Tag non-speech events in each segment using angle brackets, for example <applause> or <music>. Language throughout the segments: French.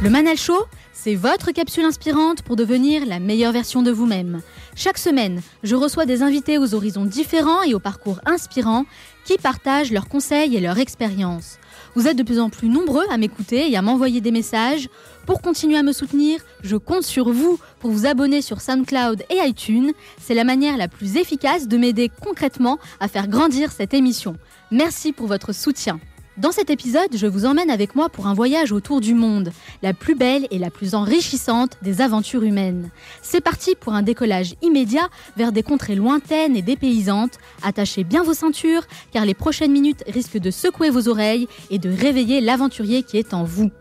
Le Manal Show, c'est votre capsule inspirante pour devenir la meilleure version de vous-même. Chaque semaine, je reçois des invités aux horizons différents et aux parcours inspirants qui partagent leurs conseils et leurs expériences. Vous êtes de plus en plus nombreux à m'écouter et à m'envoyer des messages. Pour continuer à me soutenir, je compte sur vous pour vous abonner sur SoundCloud et iTunes. C'est la manière la plus efficace de m'aider concrètement à faire grandir cette émission. Merci pour votre soutien. Dans cet épisode, je vous emmène avec moi pour un voyage autour du monde, la plus belle et la plus enrichissante des aventures humaines. C'est parti pour un décollage immédiat vers des contrées lointaines et dépaysantes. Attachez bien vos ceintures, car les prochaines minutes risquent de secouer vos oreilles et de réveiller l'aventurier qui est en vous.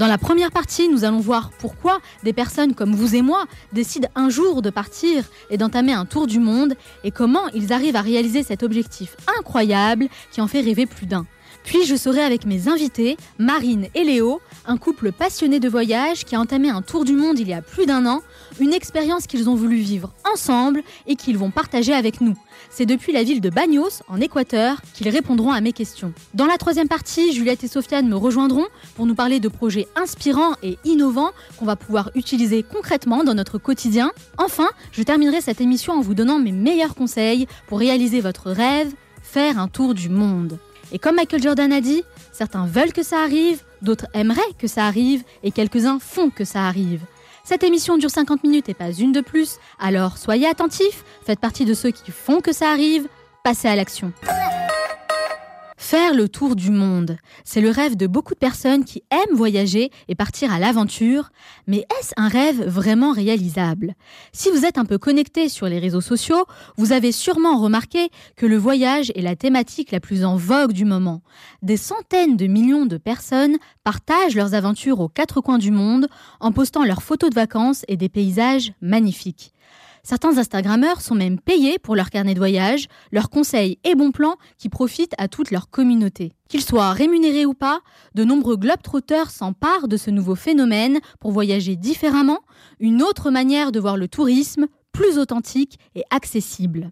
Dans la première partie, nous allons voir pourquoi des personnes comme vous et moi décident un jour de partir et d'entamer un tour du monde et comment ils arrivent à réaliser cet objectif incroyable qui en fait rêver plus d'un. Puis je serai avec mes invités, Marine et Léo, un couple passionné de voyage qui a entamé un tour du monde il y a plus d'un an, une expérience qu'ils ont voulu vivre ensemble et qu'ils vont partager avec nous. C'est depuis la ville de Bagnos, en Équateur, qu'ils répondront à mes questions. Dans la troisième partie, Juliette et Sofiane me rejoindront pour nous parler de projets inspirants et innovants qu'on va pouvoir utiliser concrètement dans notre quotidien. Enfin, je terminerai cette émission en vous donnant mes meilleurs conseils pour réaliser votre rêve, faire un tour du monde. Et comme Michael Jordan a dit, certains veulent que ça arrive, d'autres aimeraient que ça arrive, et quelques-uns font que ça arrive. Cette émission dure 50 minutes et pas une de plus, alors soyez attentifs, faites partie de ceux qui font que ça arrive, passez à l'action. Faire le tour du monde, c'est le rêve de beaucoup de personnes qui aiment voyager et partir à l'aventure, mais est-ce un rêve vraiment réalisable? Si vous êtes un peu connecté sur les réseaux sociaux, vous avez sûrement remarqué que le voyage est la thématique la plus en vogue du moment. Des centaines de millions de personnes partagent leurs aventures aux quatre coins du monde en postant leurs photos de vacances et des paysages magnifiques. Certains Instagrammeurs sont même payés pour leur carnet de voyage, leurs conseils et bons plans qui profitent à toute leur communauté. Qu'ils soient rémunérés ou pas, de nombreux globetrotters s'emparent de ce nouveau phénomène pour voyager différemment, une autre manière de voir le tourisme, plus authentique et accessible.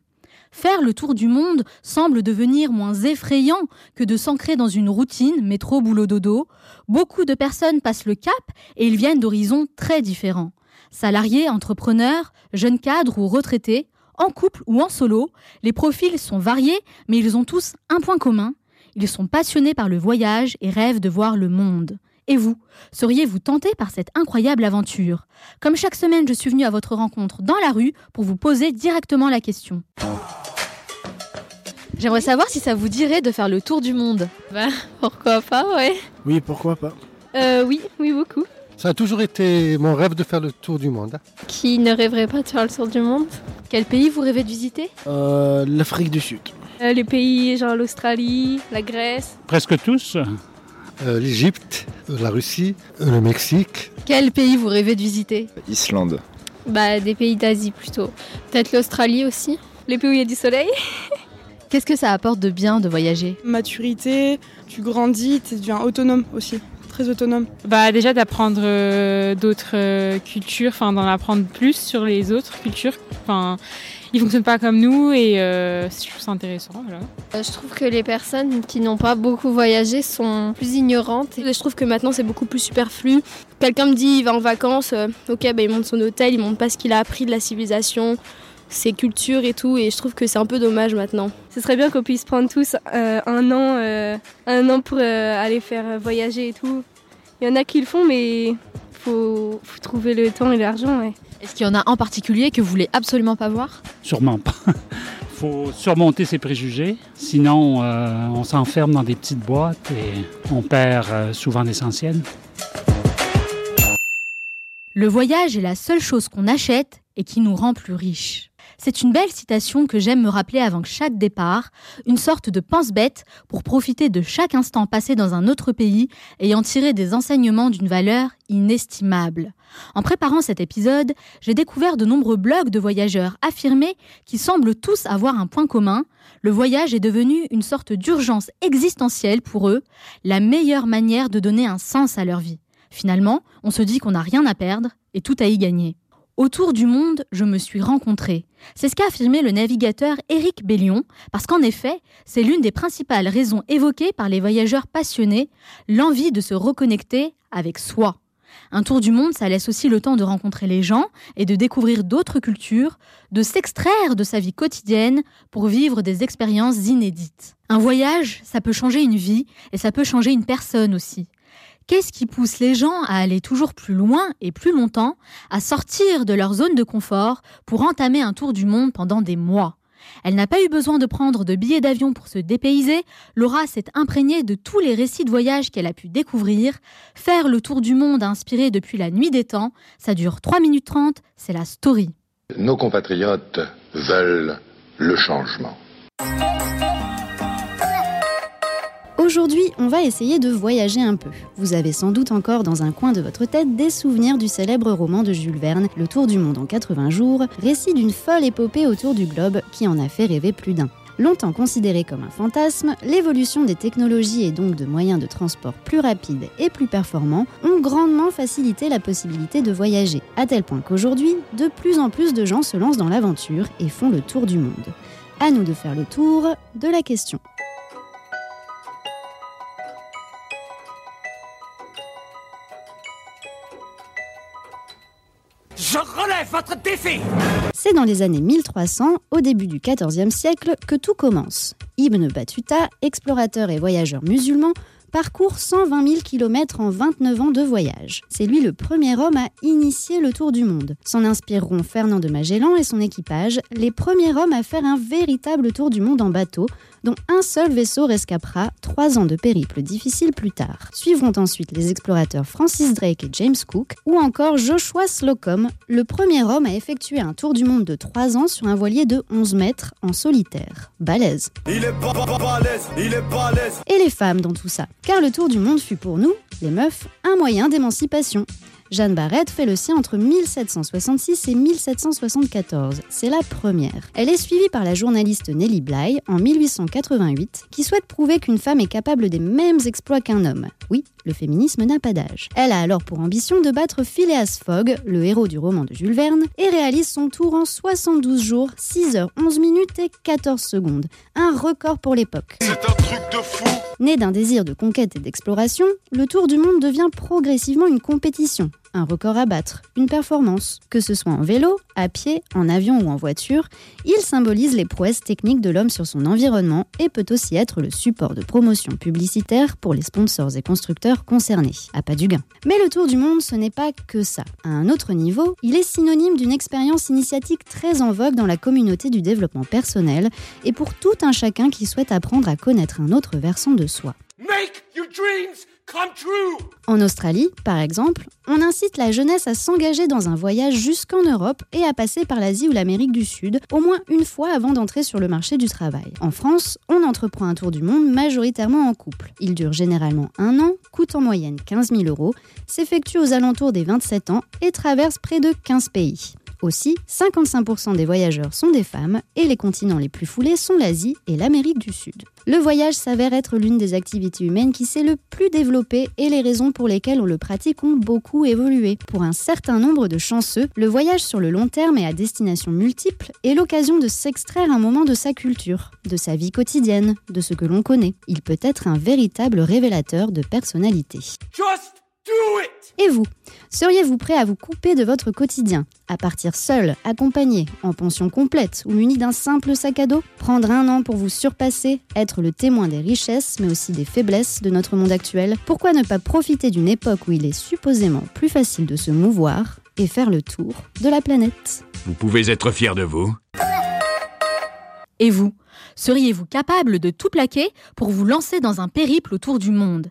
Faire le tour du monde semble devenir moins effrayant que de s'ancrer dans une routine métro boulot dodo. Beaucoup de personnes passent le cap et ils viennent d'horizons très différents. Salariés, entrepreneurs, jeunes cadres ou retraités, en couple ou en solo, les profils sont variés, mais ils ont tous un point commun. Ils sont passionnés par le voyage et rêvent de voir le monde. Et vous, seriez-vous tenté par cette incroyable aventure? Comme chaque semaine, je suis venue à votre rencontre dans la rue pour vous poser directement la question. J'aimerais savoir si ça vous dirait de faire le tour du monde. Bah, pourquoi pas, ouais. Oui, pourquoi pas. Euh, oui, oui, beaucoup. Ça a toujours été mon rêve de faire le tour du monde. Qui ne rêverait pas de faire le tour du monde? Quel pays vous rêvez de visiter? Euh, L'Afrique du Sud, Euh, Les pays genre l'Australie, la Grèce? Presque tous. Euh, l'Égypte, la Russie, euh, le Mexique. Quel pays vous rêvez de visiter? Islande. Bah, des pays d'Asie plutôt. Peut-être l'Australie aussi. Les pays où il y a du soleil? Qu'est-ce que ça apporte de bien de voyager? Maturité, tu grandis, tu deviens autonome aussi, très autonome. Bah déjà d'apprendre euh, d'autres euh, cultures, enfin d'en apprendre plus sur les autres cultures. Enfin, ils fonctionnent pas comme nous et euh, je trouve ça intéressant. Voilà. Euh, Je trouve que les personnes qui n'ont pas beaucoup voyagé sont plus ignorantes. Je trouve que maintenant c'est beaucoup plus superflu. Quelqu'un me dit il va en vacances, euh, ok bah, il monte son hôtel, il monte pas ce qu'il a appris de la civilisation, ses cultures et tout, et je trouve que c'est un peu dommage maintenant. Ce serait bien qu'on puisse prendre tous euh, un an, euh, un an pour euh, aller faire voyager et tout. Il y en a qui le font, mais faut, faut trouver le temps et l'argent. Ouais. Est-ce qu'il y en a en particulier que vous voulez absolument pas voir? Sûrement pas. <laughs> faut surmonter ses préjugés, sinon on s'enferme dans des petites boîtes et on perd souvent l'essentiel. Le voyage est la seule chose qu'on achète et qui nous rend plus riches. C'est une belle citation que j'aime me rappeler avant chaque départ, une sorte de pense-bête pour profiter de chaque instant passé dans un autre pays et en tirer des enseignements d'une valeur inestimable. En préparant cet épisode, j'ai découvert de nombreux blogs de voyageurs affirmés qui semblent tous avoir un point commun. Le voyage est devenu une sorte d'urgence existentielle pour eux, la meilleure manière de donner un sens à leur vie. Finalement, on se dit qu'on n'a rien à perdre et tout à y gagner. Autour du monde, je me suis rencontré. C'est ce qu'a affirmé le navigateur Éric Bellion, parce qu'en effet, c'est l'une des principales raisons évoquées par les voyageurs passionnés, l'envie de se reconnecter avec soi. Un tour du monde, ça laisse aussi le temps de rencontrer les gens et de découvrir d'autres cultures, de s'extraire de sa vie quotidienne pour vivre des expériences inédites. Un voyage, ça peut changer une vie et ça peut changer une personne aussi. Qu'est-ce qui pousse les gens à aller toujours plus loin et plus longtemps, à sortir de leur zone de confort pour entamer un tour du monde pendant des mois? Elle n'a pas eu besoin de prendre de billets d'avion pour se dépayser, Laura s'est imprégnée de tous les récits de voyage qu'elle a pu découvrir. Faire le tour du monde inspiré depuis la nuit des temps, ça dure 3 minutes 30, c'est la story. Nos compatriotes veulent le changement. Aujourd'hui, on va essayer de voyager un peu. Vous avez sans doute encore dans un coin de votre tête des souvenirs du célèbre roman de Jules Verne, Le Tour du monde en 80 jours, récit d'une folle épopée autour du globe qui en a fait rêver plus d'un. Longtemps considéré comme un fantasme, l'évolution des technologies et donc de moyens de transport plus rapides et plus performants ont grandement facilité la possibilité de voyager, à tel point qu'aujourd'hui, de plus en plus de gens se lancent dans l'aventure et font le tour du monde. À nous de faire le tour de la question. Je relève votre défi C'est dans les années 1300, au début du XIVe siècle, que tout commence. Ibn Battuta, explorateur et voyageur musulman, parcourt 120 000 km en 29 ans de voyage. C'est lui le premier homme à initier le tour du monde. S'en inspireront Fernand de Magellan et son équipage, les premiers hommes à faire un véritable tour du monde en bateau, dont un seul vaisseau rescapera trois ans de périple difficile plus tard. Suivront ensuite les explorateurs Francis Drake et James Cook, ou encore Joshua Slocum, le premier homme à effectuer un tour du monde de trois ans sur un voilier de 11 mètres en solitaire. Balèze. Il est balèze, il est balèze. Et les femmes dans tout ça Car le tour du monde fut pour nous, les meufs, un moyen d'émancipation. Jeanne Barrette fait le sien entre 1766 et 1774. C'est la première. Elle est suivie par la journaliste Nellie Bly en 1888, qui souhaite prouver qu'une femme est capable des mêmes exploits qu'un homme. Oui, le féminisme n'a pas d'âge. Elle a alors pour ambition de battre Phileas Fogg, le héros du roman de Jules Verne, et réalise son tour en 72 jours, 6 heures 11 minutes et 14 secondes. Un record pour l'époque. C'est un truc de fou Né d'un désir de conquête et d'exploration, le tour du monde devient progressivement une compétition un record à battre, une performance. Que ce soit en vélo, à pied, en avion ou en voiture, il symbolise les prouesses techniques de l'homme sur son environnement et peut aussi être le support de promotion publicitaire pour les sponsors et constructeurs concernés. À pas du gain. Mais le tour du monde, ce n'est pas que ça. À un autre niveau, il est synonyme d'une expérience initiatique très en vogue dans la communauté du développement personnel et pour tout un chacun qui souhaite apprendre à connaître un autre versant de soi. Make your dreams en Australie, par exemple, on incite la jeunesse à s'engager dans un voyage jusqu'en Europe et à passer par l'Asie ou l'Amérique du Sud au moins une fois avant d'entrer sur le marché du travail. En France, on entreprend un tour du monde majoritairement en couple. Il dure généralement un an, coûte en moyenne 15 000 euros, s'effectue aux alentours des 27 ans et traverse près de 15 pays. Aussi, 55% des voyageurs sont des femmes et les continents les plus foulés sont l'Asie et l'Amérique du Sud. Le voyage s'avère être l'une des activités humaines qui s'est le plus développée et les raisons pour lesquelles on le pratique ont beaucoup évolué. Pour un certain nombre de chanceux, le voyage sur le long terme et à destination multiple est l'occasion de s'extraire un moment de sa culture, de sa vie quotidienne, de ce que l'on connaît. Il peut être un véritable révélateur de personnalité. Et vous Seriez-vous prêt à vous couper de votre quotidien? À partir seul, accompagné, en pension complète ou muni d'un simple sac à dos? Prendre un an pour vous surpasser, être le témoin des richesses mais aussi des faiblesses de notre monde actuel? Pourquoi ne pas profiter d'une époque où il est supposément plus facile de se mouvoir et faire le tour de la planète? Vous pouvez être fier de vous. Et vous Seriez-vous capable de tout plaquer pour vous lancer dans un périple autour du monde?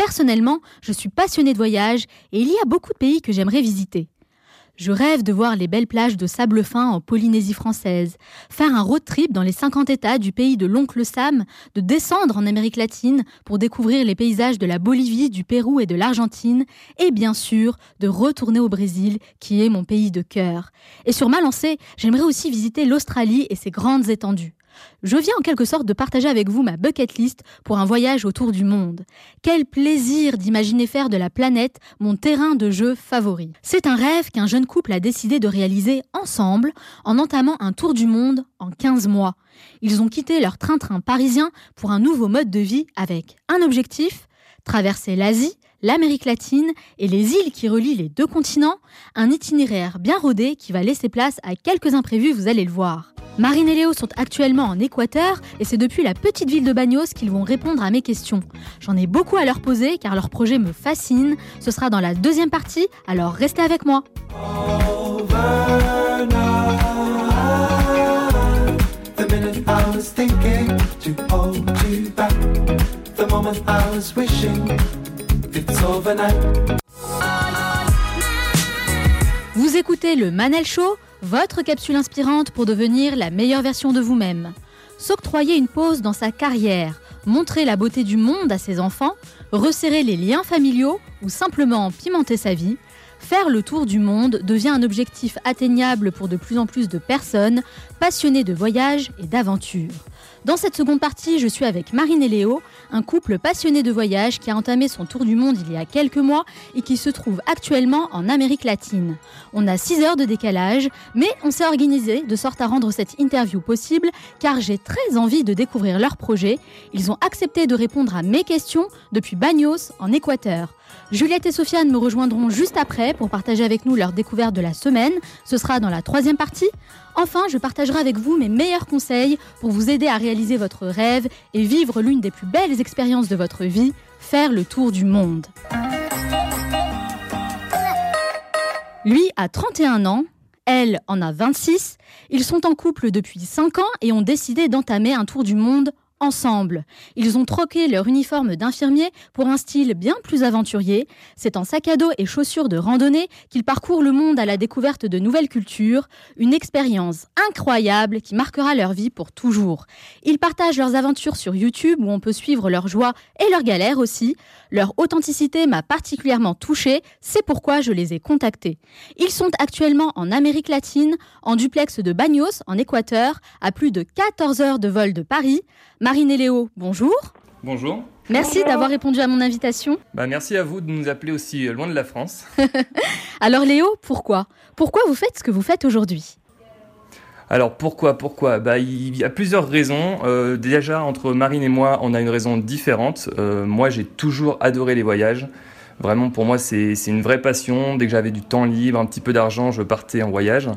Personnellement, je suis passionnée de voyage et il y a beaucoup de pays que j'aimerais visiter. Je rêve de voir les belles plages de sable fin en Polynésie française, faire un road trip dans les 50 États du pays de l'oncle Sam, de descendre en Amérique latine pour découvrir les paysages de la Bolivie, du Pérou et de l'Argentine, et bien sûr de retourner au Brésil, qui est mon pays de cœur. Et sur ma lancée, j'aimerais aussi visiter l'Australie et ses grandes étendues. Je viens en quelque sorte de partager avec vous ma bucket list pour un voyage autour du monde. Quel plaisir d'imaginer faire de la planète mon terrain de jeu favori. C'est un rêve qu'un jeune couple a décidé de réaliser ensemble en entamant un tour du monde en 15 mois. Ils ont quitté leur train-train parisien pour un nouveau mode de vie avec un objectif, traverser l'Asie, l'Amérique latine et les îles qui relient les deux continents, un itinéraire bien rodé qui va laisser place à quelques imprévus, vous allez le voir. Marine et Léo sont actuellement en Équateur et c'est depuis la petite ville de Bagnos qu'ils vont répondre à mes questions. J'en ai beaucoup à leur poser car leur projet me fascine. Ce sera dans la deuxième partie, alors restez avec moi. Vous écoutez le Manel Show, votre capsule inspirante pour devenir la meilleure version de vous-même. S'octroyer une pause dans sa carrière, montrer la beauté du monde à ses enfants, resserrer les liens familiaux ou simplement pimenter sa vie, faire le tour du monde devient un objectif atteignable pour de plus en plus de personnes passionnées de voyage et d'aventure. Dans cette seconde partie, je suis avec Marine et Léo, un couple passionné de voyage qui a entamé son tour du monde il y a quelques mois et qui se trouve actuellement en Amérique latine. On a 6 heures de décalage, mais on s'est organisé de sorte à rendre cette interview possible car j'ai très envie de découvrir leur projet. Ils ont accepté de répondre à mes questions depuis Bagnos en Équateur. Juliette et Sofiane me rejoindront juste après pour partager avec nous leur découverte de la semaine. Ce sera dans la troisième partie. Enfin, je partagerai avec vous mes meilleurs conseils pour vous aider à réaliser votre rêve et vivre l'une des plus belles expériences de votre vie, faire le tour du monde. Lui a 31 ans, elle en a 26. Ils sont en couple depuis 5 ans et ont décidé d'entamer un tour du monde ensemble. Ils ont troqué leur uniforme d'infirmier pour un style bien plus aventurier. C'est en sac à dos et chaussures de randonnée qu'ils parcourent le monde à la découverte de nouvelles cultures, une expérience incroyable qui marquera leur vie pour toujours. Ils partagent leurs aventures sur YouTube où on peut suivre leurs joies et leurs galères aussi. Leur authenticité m'a particulièrement touchée, c'est pourquoi je les ai contactés. Ils sont actuellement en Amérique latine, en duplex de Bagnos, en Équateur, à plus de 14 heures de vol de Paris. Marine et Léo, bonjour. Bonjour. Merci d'avoir répondu à mon invitation. Bah, merci à vous de nous appeler aussi loin de la France. <laughs> Alors Léo, pourquoi? Pourquoi vous faites ce que vous faites aujourd'hui? Alors pourquoi Pourquoi? Bah, Il y a plusieurs raisons. Euh, déjà, entre Marine et moi, on a une raison différente. Euh, moi, j'ai toujours adoré les voyages. Vraiment, pour moi, c'est une vraie passion. Dès que j'avais du temps libre, un petit peu d'argent, je partais en voyage.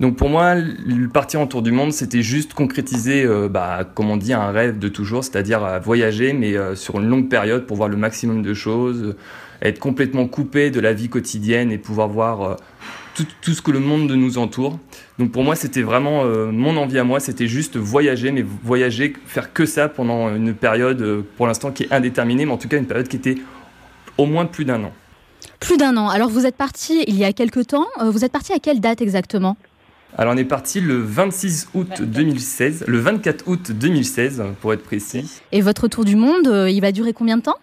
Donc pour moi, le partir en tour du monde, c'était juste concrétiser, euh, bah, comme on dit, un rêve de toujours, c'est-à-dire voyager, mais sur une longue période pour voir le maximum de choses, être complètement coupé de la vie quotidienne et pouvoir voir tout, tout, ce que le monde nous entoure. Donc pour moi, c'était vraiment euh, mon envie à moi, c'était juste voyager, mais voyager, faire que ça pendant une période, euh, pour l'instant, qui est indéterminée, mais en tout cas une période qui était au moins plus d'un an. Plus d'un an. Alors vous êtes parti il y a quelques temps. Euh, vous êtes parti à quelle date exactement? Alors on est parti le 26 août 2016, le 24 août 2016 pour être précis. Et votre tour du monde, il va durer combien de temps?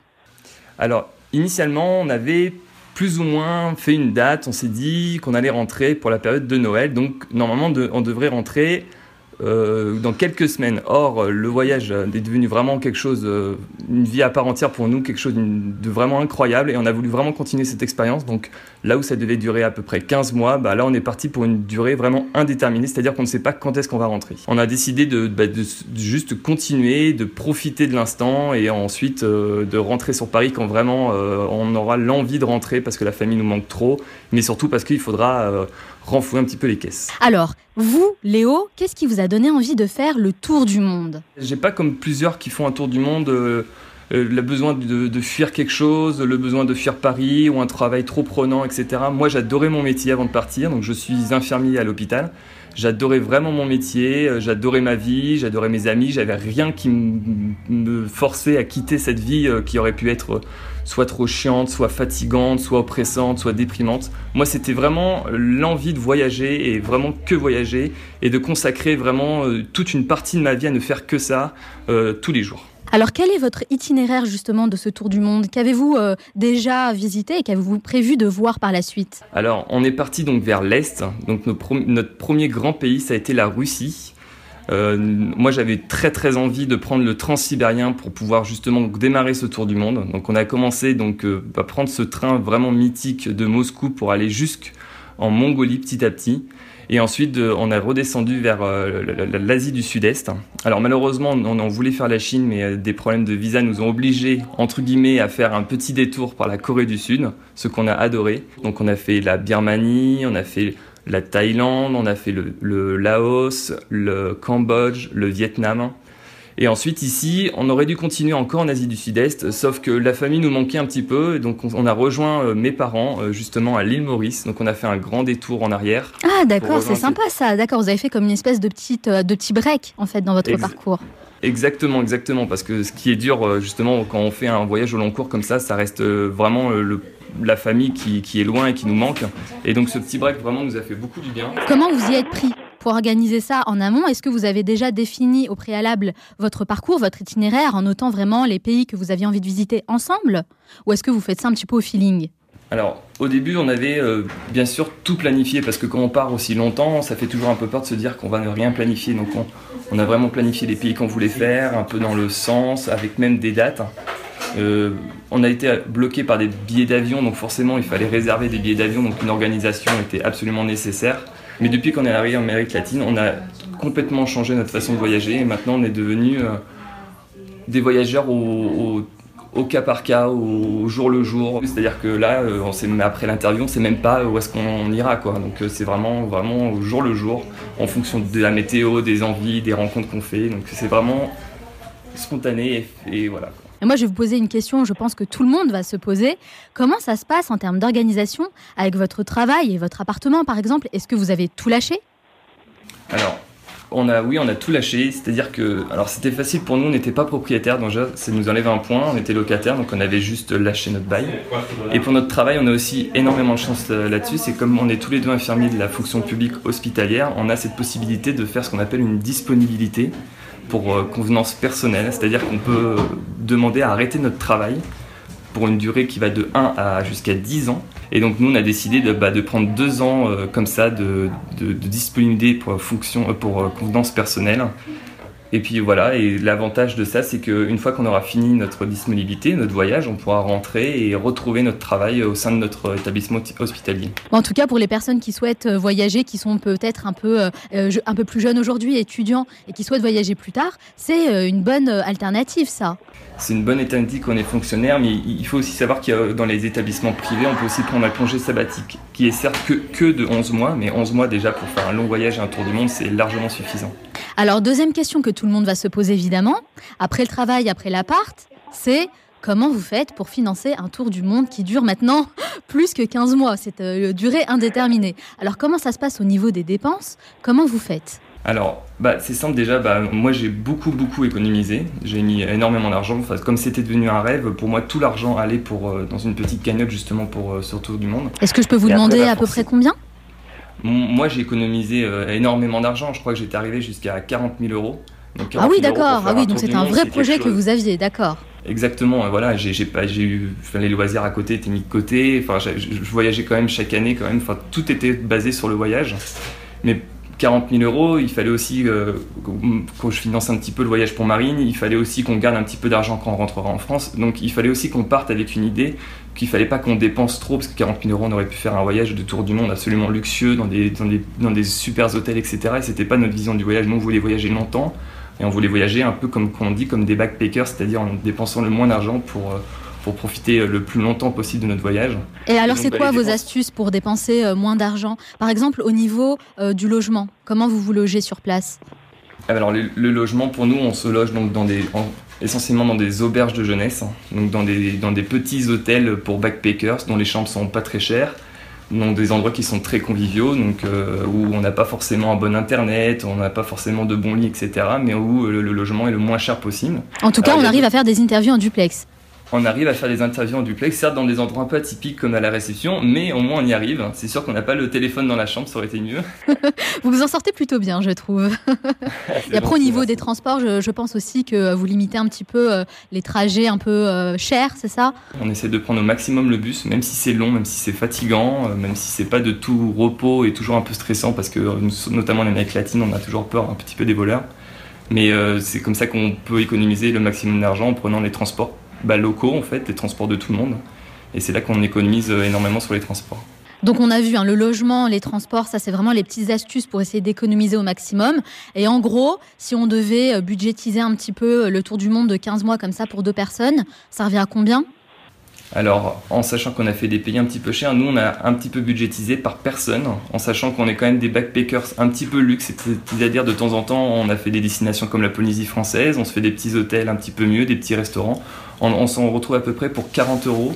Alors initialement on avait plus ou moins fait une date. On s'est dit qu'on allait rentrer pour la période de Noël. Donc normalement, on devrait rentrer euh, dans quelques semaines. Or, le voyage est devenu vraiment quelque chose, euh, une vie à part entière pour nous, quelque chose de vraiment incroyable. Et on a voulu vraiment continuer cette expérience. Donc Là où ça devait durer à peu près 15 mois, bah là on est parti pour une durée vraiment indéterminée, c'est-à-dire qu'on ne sait pas quand est-ce qu'on va rentrer. On a décidé de, bah, juste continuer, de profiter de l'instant et ensuite euh, de rentrer sur Paris quand vraiment euh, on aura l'envie de rentrer parce que la famille nous manque trop, mais surtout parce qu'il faudra euh, renflouer un petit peu les caisses. Alors, vous, Léo, qu'est-ce qui vous a donné envie de faire le tour du monde? J'ai pas comme plusieurs qui font un tour du monde euh, le besoin de, fuir quelque chose, le besoin de fuir Paris ou un travail trop prenant, etc. Moi, j'adorais mon métier avant de partir, donc je suis infirmier à l'hôpital. J'adorais vraiment mon métier, euh, j'adorais ma vie, j'adorais mes amis, j'avais rien qui me forçait à quitter cette vie euh, qui aurait pu être soit trop chiante, soit fatigante, soit oppressante, soit déprimante. Moi, c'était vraiment l'envie de voyager et vraiment que voyager et de consacrer vraiment toute une partie de ma vie à ne faire que ça tous les jours. Alors quel est votre itinéraire justement de ce tour du monde? Qu'avez-vous euh, déjà visité et qu'avez-vous prévu de voir par la suite? Alors on est parti donc vers l'est. Donc notre, premier grand pays ça a été la Russie. Euh, moi j'avais très très envie de prendre le transsibérien pour pouvoir justement démarrer ce tour du monde. Donc on a commencé donc euh, à prendre ce train vraiment mythique de Moscou pour aller jusqu'en Mongolie petit à petit. Et ensuite, on a redescendu vers euh, l'Asie du Sud-Est. Alors malheureusement, on, en voulait faire la Chine, mais euh, des problèmes de visa nous ont obligés, entre guillemets, à faire un petit détour par la Corée du Sud, ce qu'on a adoré. Donc on a fait la Birmanie, on a fait la Thaïlande, on a fait le, le Laos, le Cambodge, le Vietnam. Et ensuite, ici, on aurait dû continuer encore en Asie du Sud-Est, sauf que la famille nous manquait un petit peu, donc on a rejoint euh, mes parents euh, justement à l'île Maurice. Donc on a fait un grand détour en arrière. Ah d'accord, c'est sympa ça. D'accord, vous avez fait comme une espèce de petite euh, de petit break en fait dans votre parcours. Exactement, exactement, parce que ce qui est dur justement quand on fait un voyage au long cours comme ça, ça reste vraiment le la famille qui, qui, est loin et qui nous manque. Et donc ce petit break vraiment nous a fait beaucoup du bien. Comment vous y êtes pris pour organiser ça en amont, est-ce que vous avez déjà défini au préalable votre parcours, votre itinéraire, en notant vraiment les pays que vous aviez envie de visiter ensemble? Ou est-ce que vous faites ça un petit peu au feeling? Alors, au début, on avait euh, bien sûr tout planifié parce que quand on part aussi longtemps, ça fait toujours un peu peur de se dire qu'on va ne rien planifier. Donc, on, a vraiment planifié les pays qu'on voulait faire, un peu dans le sens, avec même des dates. Euh, on a été bloqué par des billets d'avion, donc forcément, il fallait réserver des billets d'avion, donc une organisation était absolument nécessaire. Mais depuis qu'on est arrivé en Amérique latine, on a complètement changé notre façon de voyager et maintenant on est devenu euh, des voyageurs au, cas par cas, au, jour le jour. C'est-à-dire que là, euh, après l'interview, on sait même pas où est-ce qu'on ira. Donc c'est vraiment, vraiment au jour le jour, en fonction de la météo, des envies, des rencontres qu'on fait. Donc c'est vraiment spontané et, voilà. Et moi, je vais vous poser une question, je pense que tout le monde va se poser. Comment ça se passe en termes d'organisation avec votre travail et votre appartement, par exemple? Est-ce que vous avez tout lâché? Alors, on a, oui, on a tout lâché. C'est-à-dire que, alors c'était facile pour nous, on n'était pas propriétaire, donc ça nous enlève un point. On était locataire, donc on avait juste lâché notre bail. Et pour notre travail, on a aussi énormément de chance euh, là-dessus. C'est comme on est tous les deux infirmiers de la fonction publique hospitalière, on a cette possibilité de faire ce qu'on appelle une disponibilité pour euh, convenance personnelle, c'est-à-dire qu'on peut demander à arrêter notre travail pour une durée qui va de 1 à jusqu'à 10 ans. Et donc nous, on a décidé de, bah, prendre deux ans euh, comme ça de, de, disponibilité pour, fonction, euh, pour convenance personnelle et puis voilà, et l'avantage de ça, c'est qu'une fois qu'on aura fini notre disponibilité, notre voyage, on pourra rentrer et retrouver notre travail au sein de notre établissement hospitalier. En tout cas, pour les personnes qui souhaitent euh, voyager, qui sont peut-être un peu, euh, euh, un peu plus jeunes aujourd'hui, étudiants, et qui souhaitent voyager plus tard, c'est une bonne alternative, ça. C'est une bonne alternative qu'on est fonctionnaire, mais il faut aussi savoir qu'il dans les établissements privés, on peut aussi prendre un congé sabbatique, qui est certes que, que de 11 mois, mais 11 mois déjà pour faire un long voyage et un tour du monde, c'est largement suffisant. Alors, deuxième question que tout le monde va se poser évidemment, après le travail, après l'appart, c'est comment vous faites pour financer un tour du monde qui dure maintenant <laughs> plus que 15 mois. C'est euh, durée indéterminée. Alors, comment ça se passe au niveau des dépenses? Comment vous faites? Alors, bah, c'est simple. Déjà, bah, moi j'ai beaucoup beaucoup économisé, j'ai mis énormément d'argent, enfin, comme c'était devenu un rêve, pour moi tout l'argent allait pour, euh, dans une petite cagnotte justement pour euh, ce tour du monde. Est-ce que je peux vous demander bah, à peu près combien? Moi, j'ai économisé euh, énormément d'argent. Je crois que j'étais arrivé jusqu'à 40 000 euros. Ah oui, d'accord. Ah oui, donc c'était un vrai projet que vous aviez, d'accord. Exactement. Voilà, j'ai pas, j'ai eu les loisirs à côté étaient mis de côté. Enfin, je, voyageais quand même chaque année, quand même. Enfin, tout était basé sur le voyage. Mais 40 000 euros, il fallait aussi, euh, quand je finance un petit peu le voyage pour Marine, il fallait aussi qu'on garde un petit peu d'argent quand on rentrera en France. Donc il fallait aussi qu'on parte avec une idée qu'il fallait pas qu'on dépense trop, parce que 40 000 euros, on aurait pu faire un voyage de tour du monde absolument luxueux, dans des, dans des, dans des super hôtels, etc. Et c'était pas notre vision du voyage. Nous, on voulait voyager longtemps, et on voulait voyager un peu comme on dit, comme des backpackers, c'est-à-dire en dépensant le moins d'argent pour... Euh, pour profiter le plus longtemps possible de notre voyage. Et alors, c'est quoi vos astuces pour dépenser euh, moins d'argent? Par exemple, au niveau euh, du logement, comment vous vous logez sur place? Alors, le, logement, pour nous, on se loge donc dans des, essentiellement dans des auberges de jeunesse, hein. donc dans des, dans des petits hôtels pour backpackers dont les chambres sont pas très chères dans des endroits qui sont très conviviaux, donc euh, où on n'a pas forcément un bon internet, on n'a pas forcément de bons lits, etc., mais où le, logement est le moins cher possible. En tout cas, on arrive à faire des interviews en duplex on arrive à faire des interviews en duplex, certes dans des endroits un peu atypiques comme à la réception, mais au moins on y arrive. C'est sûr qu'on n'a pas le téléphone dans la chambre, ça aurait été mieux. <laughs> vous vous en sortez plutôt bien, je trouve. <laughs> Et après, au niveau des transports, je, pense aussi que vous limitez un petit peu euh, les trajets un peu euh, chers, c'est ça? On essaie de prendre au maximum le bus, même si c'est long, même si c'est fatigant, euh, même si c'est pas de tout repos et toujours un peu stressant, parce que notamment en Amérique latine, on a toujours peur un petit peu des voleurs. Mais c'est comme ça qu'on peut économiser le maximum d'argent en prenant les transports bah, locaux, en fait, les transports de tout le monde. Et c'est là qu'on économise euh, énormément sur les transports. Donc on a vu hein, le logement, les transports, ça c'est vraiment les petites astuces pour essayer d'économiser au maximum. Et en gros, si on devait euh, budgétiser un petit peu euh, le tour du monde de 15 mois comme ça pour deux personnes, ça revient à combien? Alors, en sachant qu'on a fait des pays un petit peu chers, nous on a un petit peu budgétisé par personne, en sachant qu'on est quand même des backpackers un petit peu luxe, c'est-à-dire de temps en temps on a fait des destinations comme la Polynésie française, on se fait des petits hôtels un petit peu mieux, des petits restaurants, on, s'en retrouve à peu près pour 40 euros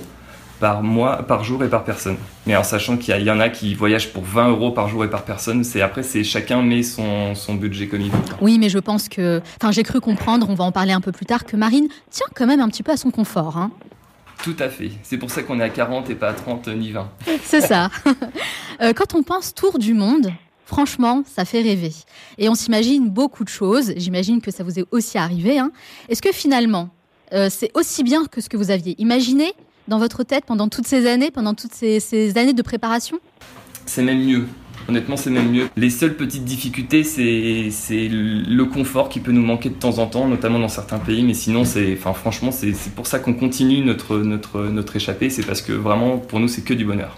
par mois, par jour et par personne. Mais en sachant qu'il y, en a qui voyagent pour 20 euros par jour et par personne, c'est après c'est chacun met son, son budget comme il veut. Oui, mais je pense que, enfin j'ai cru comprendre, on va en parler un peu plus tard, que Marine tient quand même un petit peu à son confort. Hein. Tout à fait. C'est pour ça qu'on est à 40 et pas à 30 ni 20. <laughs> C'est ça. <laughs> Euh, quand on pense tour du monde, franchement, ça fait rêver. Et on s'imagine beaucoup de choses. J'imagine que ça vous est aussi arrivé. Hein. Est-ce que finalement, euh, c'est aussi bien que ce que vous aviez imaginé dans votre tête pendant toutes ces années, pendant toutes ces années de préparation C'est même mieux. Honnêtement, c'est même mieux. Les seules petites difficultés, c'est le confort qui peut nous manquer de temps en temps, notamment dans certains pays. Mais sinon, franchement, c'est pour ça qu'on continue notre échappée. C'est parce que vraiment, pour nous, c'est que du bonheur.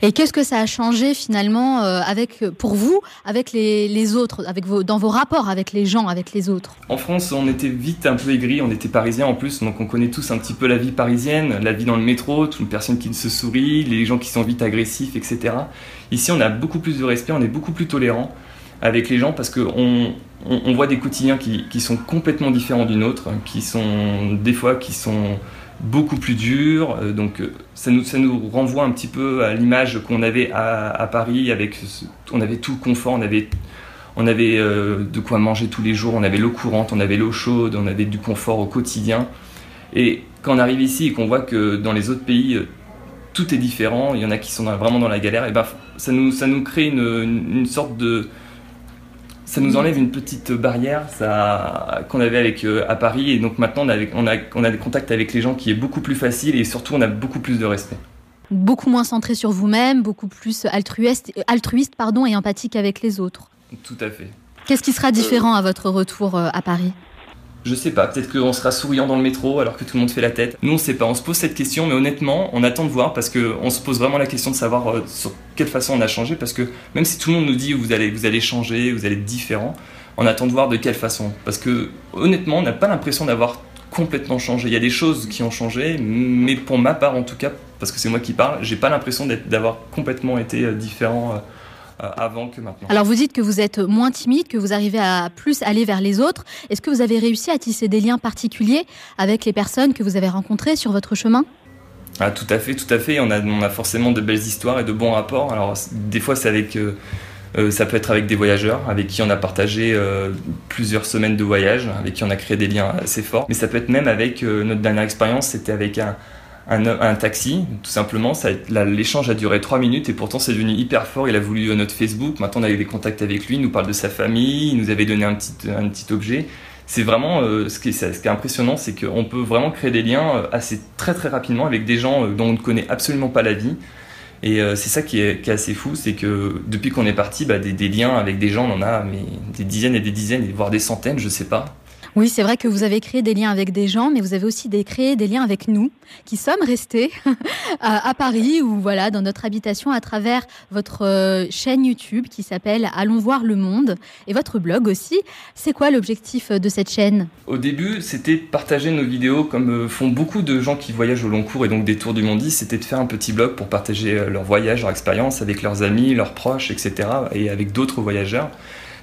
Et qu'est-ce que ça a changé finalement euh, avec, pour vous, avec les, autres, avec vos, dans vos rapports avec les gens, avec les autres? En France, on était vite un peu aigris, on était parisiens en plus, donc on connaît tous un petit peu la vie parisienne, la vie dans le métro, toute une personne qui ne se sourit, les gens qui sont vite agressifs, etc. Ici, on a beaucoup plus de respect, on est beaucoup plus tolérant avec les gens parce qu'on on, voit des quotidiens qui, sont complètement différents du nôtre, qui sont des fois qui sont beaucoup plus dur. Euh, donc euh, ça nous, ça nous renvoie un petit peu à l'image qu'on avait à, Paris avec on avait tout le confort, on avait on avait euh, de quoi manger tous les jours, on avait l'eau courante, on avait l'eau chaude, on avait du confort au quotidien. Et quand on arrive ici et qu'on voit que dans les autres pays tout est différent, il y en a qui sont vraiment dans la galère, et ben ça nous ça nous crée une, une sorte de ça nous enlève une petite barrière ça, qu'on avait avec, euh, à Paris. Et donc maintenant, on a, on, a, on a des contacts avec les gens qui est beaucoup plus facile et surtout, on a beaucoup plus de respect. Beaucoup moins centré sur vous-même, beaucoup plus altruiste, altruiste pardon, et empathique avec les autres. Tout à fait. Qu'est-ce qui sera différent à votre retour euh, à Paris? Je sais pas, peut-être qu'on sera souriant dans le métro alors que tout le monde fait la tête. Nous on sait pas, on se pose cette question, mais honnêtement, on attend de voir parce qu'on se pose vraiment la question de savoir euh, sur quelle façon on a changé. Parce que même si tout le monde nous dit vous allez, vous allez changer, vous allez être différent, on attend de voir de quelle façon. Parce que honnêtement, on n'a pas l'impression d'avoir complètement changé. Il y a des choses qui ont changé, mais pour ma part en tout cas, parce que c'est moi qui parle, j'ai pas l'impression d'avoir complètement été euh, différent. Euh, avant que maintenant. Alors vous dites que vous êtes moins timide, que vous arrivez à plus aller vers les autres. Est-ce que vous avez réussi à tisser des liens particuliers avec les personnes que vous avez rencontrées sur votre chemin? Ah, tout à fait, tout à fait. On a, on a forcément de belles histoires et de bons rapports. Alors, des fois, c'est avec, euh, euh, ça peut être avec des voyageurs avec qui on a partagé plusieurs semaines de voyage, avec qui on a créé des liens assez forts. Mais ça peut être même avec notre dernière expérience, c'était avec un, un, taxi, tout simplement. L'échange a duré trois minutes et pourtant c'est devenu hyper fort. Il a voulu euh, notre Facebook. Maintenant on a eu des contacts avec lui. Il nous parle de sa famille. Il nous avait donné un petit, un petit objet. C'est vraiment euh, ce, qui est, ce qui est impressionnant, c'est qu'on peut vraiment créer des liens euh, assez très très rapidement avec des gens dont on ne connaît absolument pas la vie Et euh, c'est ça qui est, assez fou, c'est que depuis qu'on est parti, bah, des, des, liens avec des gens, on en a des dizaines et des dizaines, voire des centaines, je sais pas. Oui, c'est vrai que vous avez créé des liens avec des gens, mais vous avez aussi créé des liens avec nous, qui sommes restés <laughs> à, Paris ou voilà dans notre habitation à travers votre euh, chaîne YouTube qui s'appelle Allons voir le monde et votre blog aussi. C'est quoi l'objectif de cette chaîne? Au début, c'était partager nos vidéos comme euh, font beaucoup de gens qui voyagent au long cours et donc des tours du monde. C'était de faire un petit blog pour partager euh, leur voyage, leur expérience avec leurs amis, leurs proches, etc. et avec d'autres voyageurs.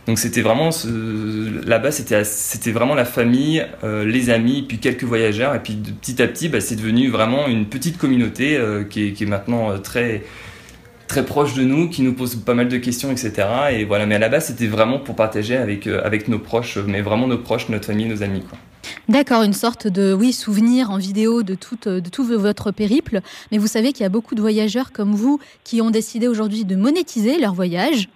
Donc c'était vraiment là-bas c'était c'était vraiment la famille, euh, les amis, puis quelques voyageurs et puis petit à petit bah, c'est devenu vraiment une petite communauté euh, qui, est, maintenant euh, très très proche de nous, qui nous pose pas mal de questions, etc. Et voilà, mais à la base c'était vraiment pour partager avec avec nos proches, mais vraiment nos proches, notre famille, nos amis. D'accord, une sorte de oui souvenir en vidéo de tout, de tout votre périple. Mais vous savez qu'il y a beaucoup de voyageurs comme vous qui ont décidé aujourd'hui de monétiser leur voyage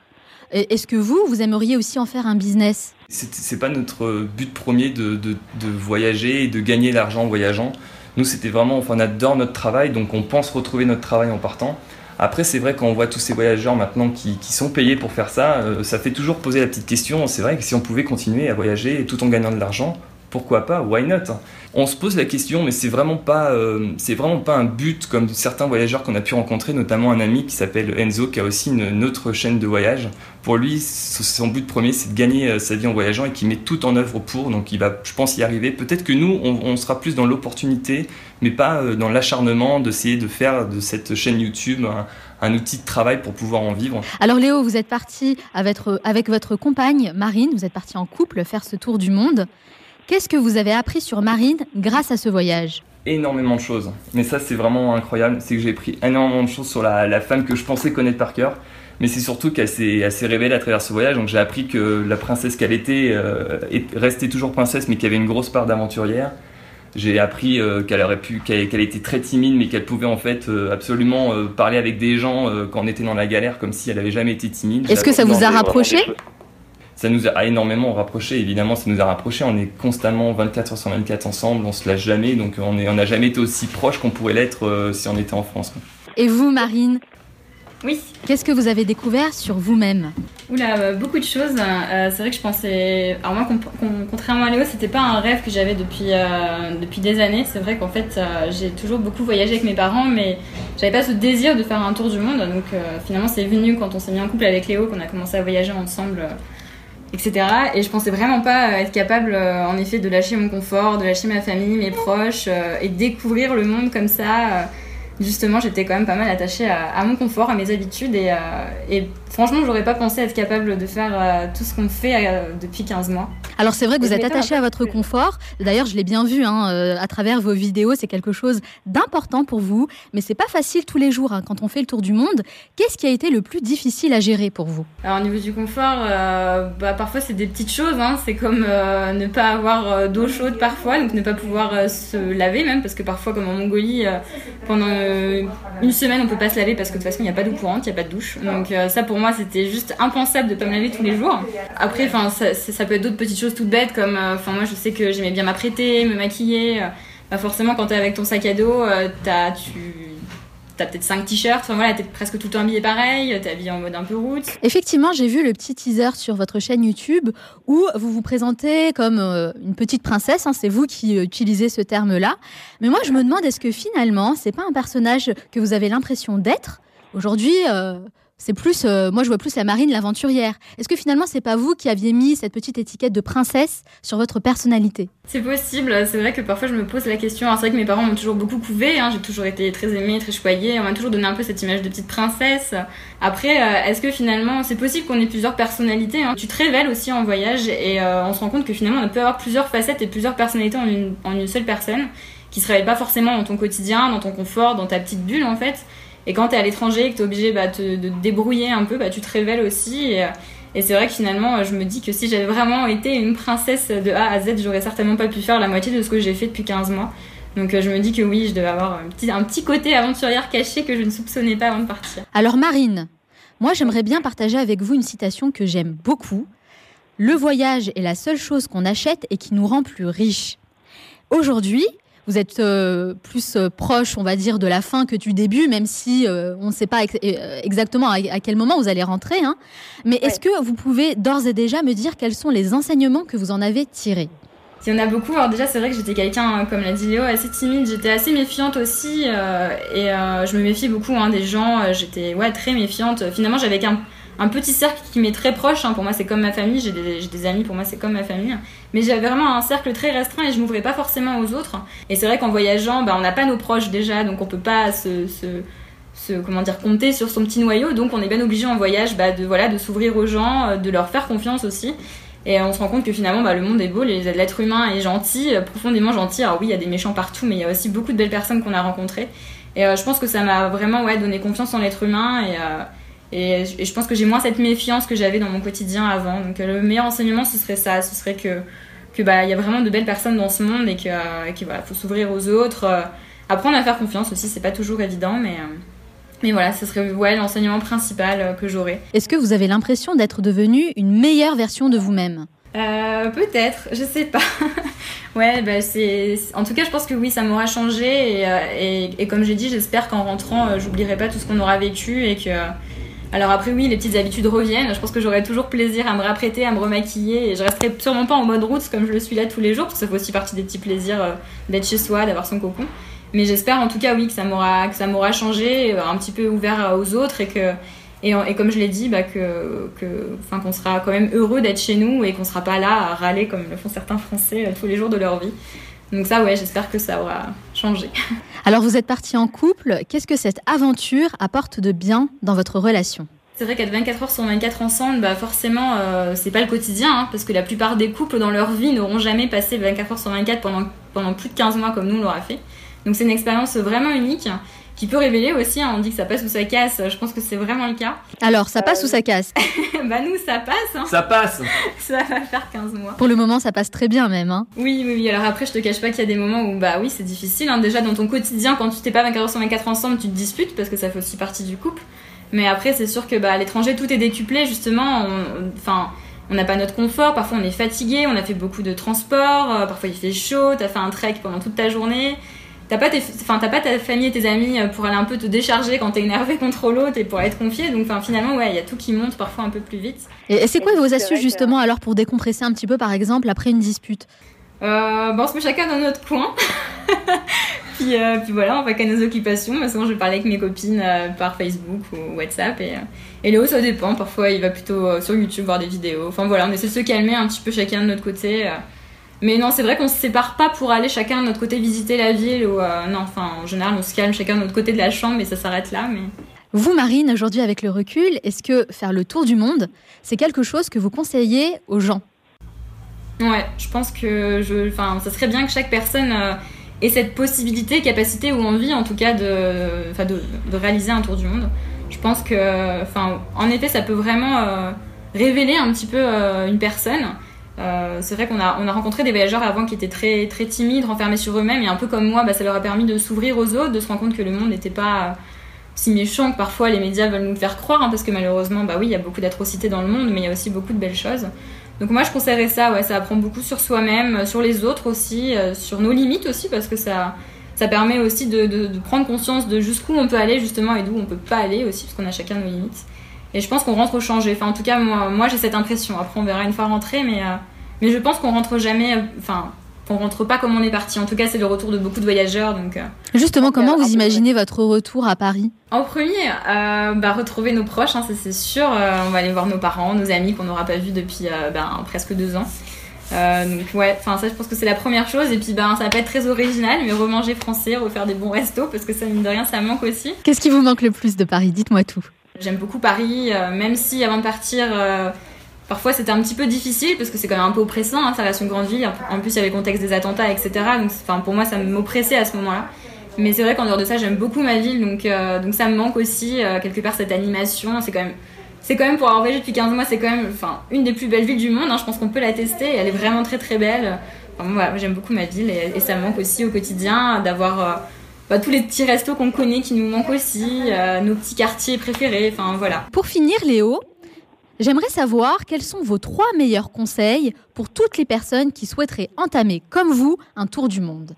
est-ce que vous, vous aimeriez aussi en faire un business? C'est pas notre but premier de, voyager et de gagner l'argent en voyageant. Nous, c'était vraiment, enfin, on adore notre travail, donc on pense retrouver notre travail en partant. Après, c'est vrai, quand on voit tous ces voyageurs maintenant qui, sont payés pour faire ça, euh, ça fait toujours poser la petite question. C'est vrai que si on pouvait continuer à voyager tout en gagnant de l'argent, pourquoi pas Why not On se pose la question, mais c'est vraiment pas, euh, vraiment pas un but comme certains voyageurs qu'on a pu rencontrer, notamment un ami qui s'appelle Enzo, qui a aussi une, autre chaîne de voyage. Pour lui, son but premier, c'est de gagner euh, sa vie en voyageant et qui met tout en œuvre pour. Donc, il va, je pense, y arriver. Peut-être que nous, on, sera plus dans l'opportunité, mais pas euh, dans l'acharnement d'essayer de faire de cette chaîne YouTube un, outil de travail pour pouvoir en vivre. Alors Léo, vous êtes parti avec votre compagne Marine, vous êtes parti en couple faire ce tour du monde. Qu'est-ce que vous avez appris sur Marine grâce à ce voyage Énormément de choses. Mais ça, c'est vraiment incroyable. C'est que j'ai appris énormément de choses sur la, femme que je pensais connaître par cœur. Mais c'est surtout qu'elle s'est, révélée à travers ce voyage. Donc j'ai appris que la princesse qu'elle était euh, restait toujours princesse, mais qu'il y avait une grosse part d'aventurière. J'ai appris euh, qu'elle aurait pu, qu'elle, était très timide, mais qu'elle pouvait en fait euh, absolument parler avec des gens quand on était dans la galère, comme si elle avait jamais été timide. Est-ce que ça vous a rapproché ça nous a énormément rapprochés. Évidemment, ça nous a rapprochés. On est constamment 24 heures sur 24 ensemble, on se lâche jamais. Donc, on n'a jamais été aussi proche qu'on pourrait l'être euh, si on était en France. Et vous, Marine? Oui. Qu'est-ce que vous avez découvert sur vous-même? Oula, euh, beaucoup de choses. Euh, c'est vrai que je pensais. Alors, moi, contrairement à Léo, c'était pas un rêve que j'avais depuis, depuis des années. C'est vrai qu'en fait, j'ai toujours beaucoup voyagé avec mes parents, mais j'avais pas ce désir de faire un tour du monde. Donc, finalement, c'est venu quand on s'est mis en couple avec Léo, qu'on a commencé à voyager ensemble etc. Et je pensais vraiment pas être capable, euh, en effet, de lâcher mon confort, de lâcher ma famille, mes proches, euh, et découvrir le monde comme ça. Euh, justement, j'étais quand même pas mal attachée à, mon confort, à mes habitudes, et, et franchement, j'aurais pas pensé être capable de faire tout ce qu'on fait depuis 15 mois. Alors c'est vrai que vous êtes attaché à votre confort. D'ailleurs, je l'ai bien vu hein, euh, à travers vos vidéos, c'est quelque chose d'important pour vous, mais c'est pas facile tous les jours hein, quand on fait le tour du monde. Qu'est-ce qui a été le plus difficile à gérer pour vous? Alors au niveau du confort, euh, bah, parfois c'est des petites choses. Hein. C'est comme euh, ne pas avoir d'eau chaude parfois, donc ne pas pouvoir se laver même, parce que parfois comme en Mongolie, pendant une semaine on peut pas se laver parce que de toute façon il n'y a pas d'eau courante, il n'y a pas de douche. Donc ça pour moi c'était juste impensable de pas me laver tous les jours. Après, enfin ça, peut être d'autres petites choses choses toutes bêtes comme, euh, enfin moi je sais que j'aimais bien m'apprêter, me maquiller. Euh, bah forcément quand t'es avec ton sac à dos, euh, t'as tu T'as peut-être 5 t-shirts, enfin voilà, t'es presque tout le temps habillé pareil, t'es habillé en mode un peu route. Effectivement, j'ai vu le petit teaser sur votre chaîne YouTube où vous vous présentez comme une petite princesse, hein, c'est vous qui utilisez ce terme-là. Mais moi, je me demande, est-ce que finalement, c'est pas un personnage que vous avez l'impression d'être? Aujourd'hui, c'est plus, euh, moi je vois plus la marine, l'aventurière. Est-ce que finalement c'est pas vous qui aviez mis cette petite étiquette de princesse sur votre personnalité? C'est possible. C'est vrai que parfois je me pose la question. C'est vrai que mes parents m'ont toujours beaucoup couvé. Hein. J'ai toujours été très aimée, très choyée. On m'a toujours donné un peu cette image de petite princesse. Après, euh, est-ce que finalement c'est possible qu'on ait plusieurs personnalités hein? Tu te révèles aussi en voyage et euh, on se rend compte que finalement on peut avoir plusieurs facettes et plusieurs personnalités en une, seule personne qui se révèlent pas forcément dans ton quotidien, dans ton confort, dans ta petite bulle en fait. Et quand tu es à l'étranger et que tu es obligé bah, de te débrouiller un peu, bah, tu te révèles aussi. Et, c'est vrai que finalement, je me dis que si j'avais vraiment été une princesse de A à Z, j'aurais certainement pas pu faire la moitié de ce que j'ai fait depuis 15 mois. Donc je me dis que oui, je devais avoir un petit, un petit côté aventurière caché que je ne soupçonnais pas avant de partir. Alors Marine, moi j'aimerais bien partager avec vous une citation que j'aime beaucoup. Le voyage est la seule chose qu'on achète et qui nous rend plus riches. Aujourd'hui, vous êtes euh, plus euh, proche, on va dire, de la fin que du début, même si euh, on ne sait pas ex- exactement à, à quel moment vous allez rentrer. hein. Mais est-ce que vous pouvez d'ores et déjà me dire quels sont les enseignements que vous en avez tirés? Il y en a beaucoup. Alors déjà, c'est vrai que j'étais quelqu'un, comme l'a dit Léo, assez timide. J'étais assez méfiante aussi. euh, et je me méfie beaucoup hein, des gens. J'étais ouais, très méfiante. Finalement, j'avais qu'un un petit cercle qui m'est très proche. hein. Pour moi, c'est comme ma famille. J'ai des, amis, pour moi, c'est comme ma famille. Mais j'avais vraiment un cercle très restreint et je m'ouvrais pas forcément aux autres. Et c'est vrai qu'en voyageant, bah, on n'a pas nos proches déjà. Donc on peut pas se... comment dire, compter sur son petit noyau, donc on est bien obligé en voyage bah, de, voilà, de s'ouvrir aux gens, euh, de leur faire confiance aussi. Et on se rend compte que finalement, bah, le monde est beau, l'être humain est gentil, euh, profondément gentil. Alors oui, il y a des méchants partout, mais il y a aussi beaucoup de belles personnes qu'on a rencontrées. Et euh, je pense que ça m'a vraiment donné confiance en l'être humain. Et, je- et je pense que j'ai moins cette méfiance que j'avais dans mon quotidien avant. Donc euh, le meilleur enseignement, ce serait ça. Ce serait que que bah il y a vraiment de belles personnes dans ce monde et que, euh, que, voilà, faut s'ouvrir aux autres. euh, apprendre à faire confiance aussi, c'est pas toujours évident, mais euh, mais voilà, ce serait ouais, l'enseignement principal que j'aurais. Est-ce que vous avez l'impression d'être devenu une meilleure version de vous-même? Euh, peut-être, je sais pas. <laughs> ouais, bah c'est. En tout cas, je pense que oui, ça m'aura changé et, et, et comme j'ai dit, j'espère qu'en rentrant, j'oublierai pas tout ce qu'on aura vécu et que. Alors après, oui, les petites habitudes reviennent. Je pense que j'aurai toujours plaisir à me rapprêter, à me remaquiller et je resterai sûrement pas en mode route comme je le suis là tous les jours parce que ça fait aussi partie des petits plaisirs euh, d'être chez soi, d'avoir son cocon. Mais j'espère en tout cas, oui, que ça m'aura que ça m'aura changé, euh, un petit peu ouvert euh, aux autres et que. Et, comme je l'ai dit, bah, que, qu'on sera quand même heureux d'être chez nous et qu'on sera pas là à râler comme le font certains Français tous les jours de leur vie. Donc ça, ouais, j'espère que ça aura <laughs> Alors vous êtes parti en couple, qu'est-ce que cette aventure apporte de bien dans votre relation? C'est vrai qu'être 24 heures sur 24 ensemble, bah forcément, euh, c'est pas le quotidien, hein, parce que la plupart des couples dans leur vie n'auront jamais passé 24 heures sur 24 pendant, pendant plus de 15 mois comme nous on l'aura fait. Donc c'est une expérience vraiment unique qui peut révéler aussi, hein, on dit que ça passe ou ça casse, je pense que c'est vraiment le cas. Alors, ça passe ou ça casse <laughs> bah nous, ça passe. Hein. Ça passe <laughs> Ça va faire 15 mois. Pour le moment, ça passe très bien même. hein. Oui, oui, oui. Alors après, je te cache pas qu'il y a des moments où, bah oui, c'est difficile. hein. Déjà, dans ton quotidien, quand tu t'es pas 24 heures sur 24 ensemble, tu te disputes parce que ça fait aussi partie du couple. Mais après, c'est sûr que bah, à l'étranger, tout est décuplé, justement. Enfin, on n'a pas notre confort. Parfois, on est fatigué. On a fait beaucoup de transport. euh, parfois, il fait chaud. T'as fait un trek pendant toute ta journée. T'as pas, tes- enfin, t'as pas ta famille et tes amis euh, pour aller un peu te décharger quand t'es énervé <laughs> contre l'autre et pour être confié. Donc, finalement, ouais, il y a tout qui monte parfois un peu plus vite. Et, et c'est quoi Et vos astuces que- justement alors pour décompresser un petit peu par exemple après une dispute? Euh, bon, on se met chacun dans notre coin. <laughs> puis, euh, puis voilà, on va qu'à nos occupations. Moi, souvent, je vais parler avec mes copines euh, par Facebook ou WhatsApp. Et, euh, et Léo, ça dépend. Parfois, il va plutôt euh, sur YouTube voir des vidéos. Enfin voilà, on essaie de se calmer un petit peu chacun de notre côté. Mais non, c'est vrai qu'on se sépare pas pour aller chacun de notre côté visiter la ville. Ou, euh, non, enfin, en général, on se calme chacun de notre côté de la chambre et ça s'arrête là. Mais... Vous Marine, aujourd'hui avec le recul, est-ce que faire le tour du monde, c'est quelque chose que vous conseillez aux gens? Ouais, je pense que je, enfin, ça serait bien que chaque personne euh, ait cette possibilité, capacité ou envie, en tout cas, de, enfin, de, de réaliser un tour du monde. Je pense que, enfin, en effet, ça peut vraiment euh, révéler un petit peu euh, une personne. Euh, c'est vrai qu'on a, on a rencontré des voyageurs avant qui étaient très, très timides, renfermés sur eux-mêmes, et un peu comme moi, bah, ça leur a permis de s'ouvrir aux autres, de se rendre compte que le monde n'était pas euh, si méchant que parfois les médias veulent nous faire croire, hein, parce que malheureusement, bah oui, il y a beaucoup d'atrocités dans le monde, mais il y a aussi beaucoup de belles choses. Donc moi je conseillerais ça, ouais, ça apprend beaucoup sur soi-même, euh, sur les autres aussi, sur nos limites aussi, parce que ça, ça permet aussi de, de- de prendre conscience de jusqu'où on peut aller justement et d'où on peut pas aller aussi, parce qu'on a chacun nos limites. Et je pense qu'on rentre changé. Enfin en tout cas moi, moi j'ai cette impression. Après on verra une fois rentré, mais euh, mais je pense qu'on rentre jamais, euh, enfin qu'on rentre pas comme on est parti. En tout cas c'est le retour de beaucoup de voyageurs, donc. euh, Justement, comment vous imaginez votre retour à Paris? En premier, euh, bah, retrouver nos proches, hein, ça c'est sûr. Euh, on va aller voir nos parents, nos amis qu'on n'aura pas vus depuis euh, ben, presque deux ans. Euh, donc ouais, enfin ça je pense que c'est la première chose. Et puis ben ça va pas être très original, mais remanger français, refaire des bons restos parce que ça mine de rien ça manque aussi. Qu'est-ce qui vous manque le plus de Paris? Dites-moi tout. J'aime beaucoup Paris, euh, même si avant de partir, euh, parfois c'était un petit peu difficile parce que c'est quand même un peu oppressant. Hein, ça reste une grande ville. En plus il y avait le contexte des attentats, etc. Donc pour moi ça m'oppressait à ce moment-là. Mais c'est vrai qu'en dehors de ça, j'aime beaucoup ma ville, donc, euh, donc ça me manque aussi, quelque part, cette animation. C'est quand même, c'est quand même pour avoir voyagé depuis 15 mois, c'est quand même enfin, une des plus belles villes du monde. hein, je pense qu'on peut la tester, elle est vraiment très très belle. Moi, j'aime beaucoup ma ville, et, ça me manque aussi au quotidien d'avoir bah, tous les petits restos qu'on connaît qui nous manquent aussi, euh, nos petits quartiers préférés, enfin voilà. Pour finir, Léo, j'aimerais savoir quels sont vos trois meilleurs conseils pour toutes les personnes qui souhaiteraient entamer, comme vous, un tour du monde.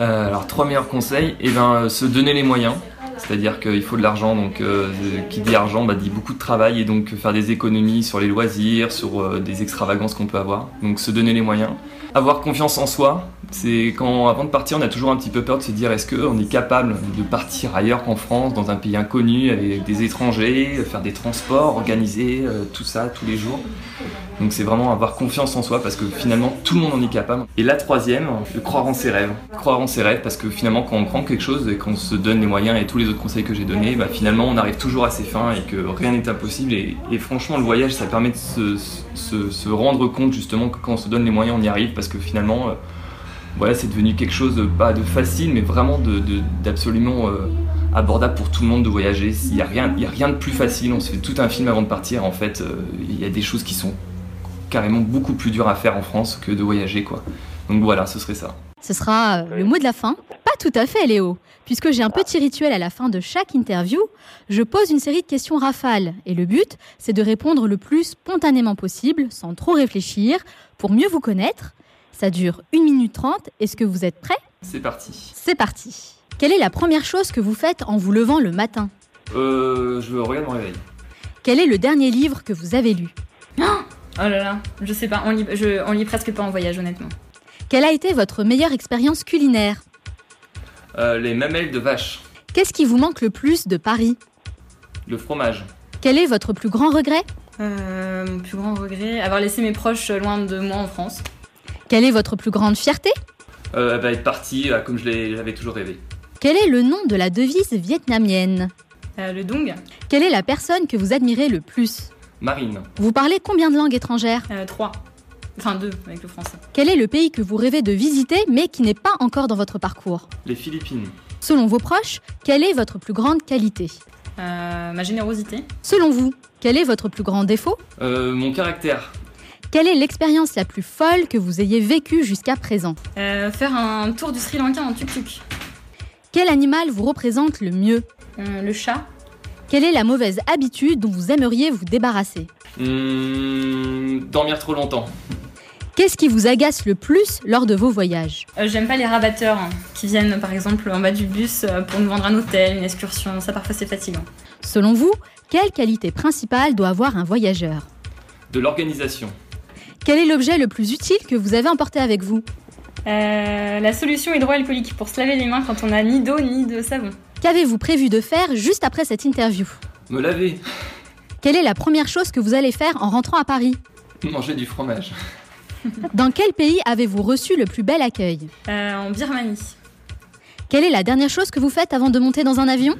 Euh, alors, trois meilleurs conseils, et ben, euh, se donner les moyens. C'est-à-dire qu'il faut de l'argent, donc euh, qui dit argent bah, dit beaucoup de travail et donc faire des économies sur les loisirs, sur euh, des extravagances qu'on peut avoir. Donc se donner les moyens. Avoir confiance en soi, c'est quand avant de partir on a toujours un petit peu peur de se dire est-ce qu'on est capable de partir ailleurs qu'en France, dans un pays inconnu, avec des étrangers, faire des transports, organiser euh, tout ça tous les jours. Donc c'est vraiment avoir confiance en soi parce que finalement tout le monde en est capable. Et la troisième, de croire en ses rêves. Croire en ses rêves parce que finalement quand on prend quelque chose et qu'on se donne les moyens et tous les autres conseils que j'ai donnés, bah, finalement on arrive toujours à ses fins et que rien n'est impossible. Et, franchement le voyage ça permet de se rendre compte justement que quand on se donne les moyens on y arrive parce que finalement euh, voilà, c'est devenu quelque chose de, pas de facile mais vraiment de- de- d'absolument euh, abordable pour tout le monde de voyager. Il n'y a, rien- a rien de plus facile, on se fait tout un film avant de partir. En fait, euh, il y a des choses qui sont carrément beaucoup plus dures à faire en France que de voyager. quoi. Donc voilà, ce serait ça. Ce sera euh, le mot de la fin. Pas tout à fait, Léo, puisque j'ai un petit rituel à la fin de chaque interview. Je pose une série de questions rafales, et le but, c'est de répondre le plus spontanément possible, sans trop réfléchir, pour mieux vous connaître. Ça dure 1 minute 30. Est-ce que vous êtes prêts? C'est parti. C'est parti. Quelle est la première chose que vous faites en vous levant le matin? Euh, je regarde mon réveil. Quel est le dernier livre que vous avez lu? Oh là là, je sais pas, on lit, je, on lit presque pas en voyage honnêtement. Quelle a été votre meilleure expérience culinaire? Euh, les mamelles de vache. Qu'est-ce qui vous manque le plus de Paris? Le fromage. Quel est votre plus grand regret? Euh, mon plus grand regret, avoir laissé mes proches loin de moi en France. Quelle est votre plus grande fierté Euh, bah, être parti euh, comme je j'avais toujours rêvé. Quel est le nom de la devise vietnamienne Euh, le dong Quelle est la personne que vous admirez le plus Marine. Vous parlez combien de langues étrangères Euh, trois. Enfin deux avec le français. Quel est le pays que vous rêvez de visiter mais qui n'est pas encore dans votre parcours Les Philippines. Selon vos proches, quelle est votre plus grande qualité Euh, ma générosité. Selon vous, quel est votre plus grand défaut Euh, mon caractère. Quelle est l'expérience la plus folle que vous ayez vécue jusqu'à présent Euh, faire un tour du Sri Lanka en tuk-tuk. Quel animal vous représente le mieux Euh, le chat. Quelle est la mauvaise habitude dont vous aimeriez vous débarrasser Hmm, dormir trop longtemps. Qu'est-ce qui vous agace le plus lors de vos voyages Euh, J'aime pas les rabatteurs hein, qui viennent par exemple en bas du bus pour nous vendre un hôtel, une excursion. Ça parfois c'est fatigant. Selon vous, quelle qualité principale doit avoir un voyageur? De l'organisation. Quel est l'objet le plus utile que vous avez emporté avec vous Euh, la solution hydroalcoolique pour se laver les mains quand on n'a ni d'eau ni de savon. Qu'avez-vous prévu de faire juste après cette interview Me laver. Quelle est la première chose que vous allez faire en rentrant à Paris Manger du fromage. Dans quel pays avez-vous reçu le plus bel accueil Euh, en Birmanie. Quelle est la dernière chose que vous faites avant de monter dans un avion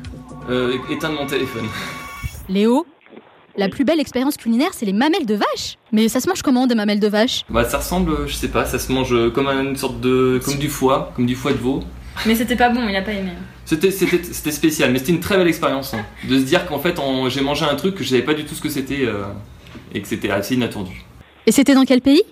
Euh, éteindre mon téléphone. Léo La plus belle expérience culinaire, c'est les mamelles de vache Mais ça se mange comment des mamelles de vache? Bah ça ressemble, euh, je sais pas, ça se mange euh, comme une sorte de, comme du foie, comme du foie de veau. Mais c'était pas bon, il a pas aimé. C'était, spécial, mais c'était une très belle expérience. hein. De se dire qu'en fait, j'ai mangé un truc que je savais pas du tout ce que c'était euh, et que c'était assez inattendu. Et c'était dans quel pays?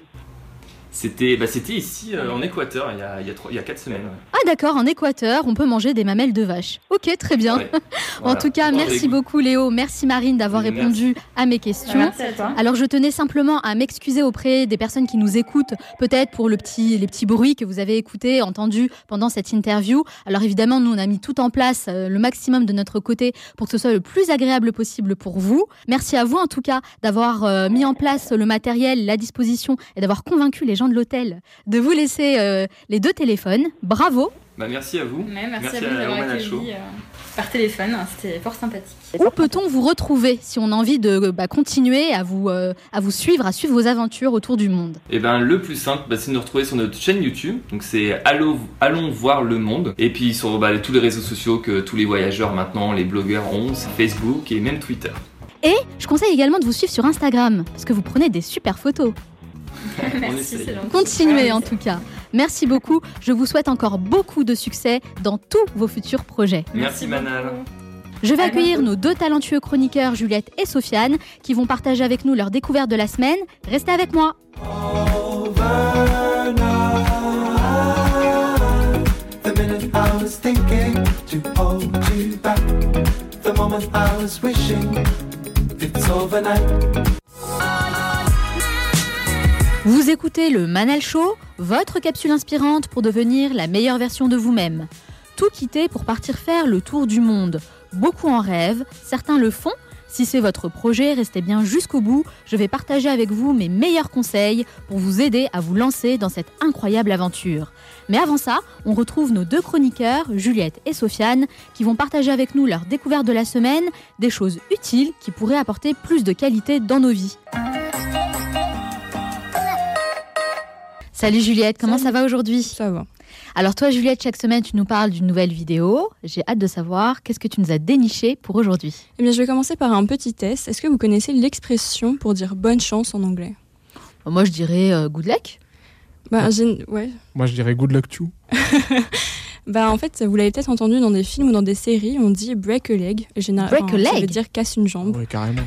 C'était, bah, c'était ici euh, en Équateur il y a, il y a, trois- il y a 4 semaines. ouais. Ah d'accord, en Équateur, on peut manger des mamelles de vache. Ok, très bien. Ouais, <laughs> En tout cas, Bon, merci écoute, beaucoup Léo, merci Marine d'avoir répondu à mes questions. Merci à toi. Alors je tenais simplement à m'excuser auprès des personnes qui nous écoutent, peut-être pour le petit, les petits bruits que vous avez écoutés, entendus pendant cette interview. Alors évidemment, nous on a mis tout en place, euh, le maximum de notre côté, pour que ce soit le plus agréable possible pour vous. Merci à vous en tout cas d'avoir euh, mis en place le matériel, la disposition et d'avoir convaincu les gens de l'hôtel de vous laisser euh, les deux téléphones. Bravo. Bah, merci à vous. Ouais, merci, Merci à vous Romana accueilli euh, par téléphone, c'était fort sympathique. Où peut-on vous retrouver si on a envie de bah, continuer à vous, euh, à vous suivre, à suivre vos aventures autour du monde? Et ben le plus simple, bah, c'est de nous retrouver sur notre chaîne YouTube. Donc c'est Allo- Allons voir le monde. Et puis sur bah, tous les réseaux sociaux que tous les voyageurs maintenant, les blogueurs ont, c'est Facebook et même Twitter. Et je conseille également de vous suivre sur Instagram, parce que vous prenez des super photos. <laughs> Merci. Continuez en tout cas. Merci beaucoup. Je vous souhaite encore beaucoup de succès dans tous vos futurs projets. Merci, Manal. Je vais accueillir nos deux talentueux chroniqueurs, Juliette et Sofiane, qui vont partager avec nous leur découverte de la semaine. Restez avec moi. Vous écoutez le Manal Show, votre capsule inspirante pour devenir la meilleure version de vous-même. Tout quitter pour partir faire le tour du monde. Beaucoup en rêvent, certains le font. Si c'est votre projet, restez bien jusqu'au bout. Je vais partager avec vous mes meilleurs conseils pour vous aider à vous lancer dans cette incroyable aventure. Mais avant ça, on retrouve nos deux chroniqueurs, Juliette et Sofiane, qui vont partager avec nous leur découverte de la semaine, des choses utiles qui pourraient apporter plus de qualité dans nos vies. Salut Juliette, comment ça va aujourd'hui Ça va. Alors toi Juliette, chaque semaine tu nous parles d'une nouvelle vidéo. J'ai hâte de savoir qu'est-ce que tu nous as déniché pour aujourd'hui? Eh bien, je vais commencer par un petit test. Est-ce que vous connaissez l'expression pour dire bonne chance en anglais? Moi je dirais euh, good luck. Bah, j'ai- ouais. Moi, je dirais good luck to. <laughs> Bah, en fait, vous l'avez peut-être entendu dans des films ou dans des séries, on dit break a leg. Général- Break a enfin, Ça veut leg dire casse une jambe. Oui, carrément.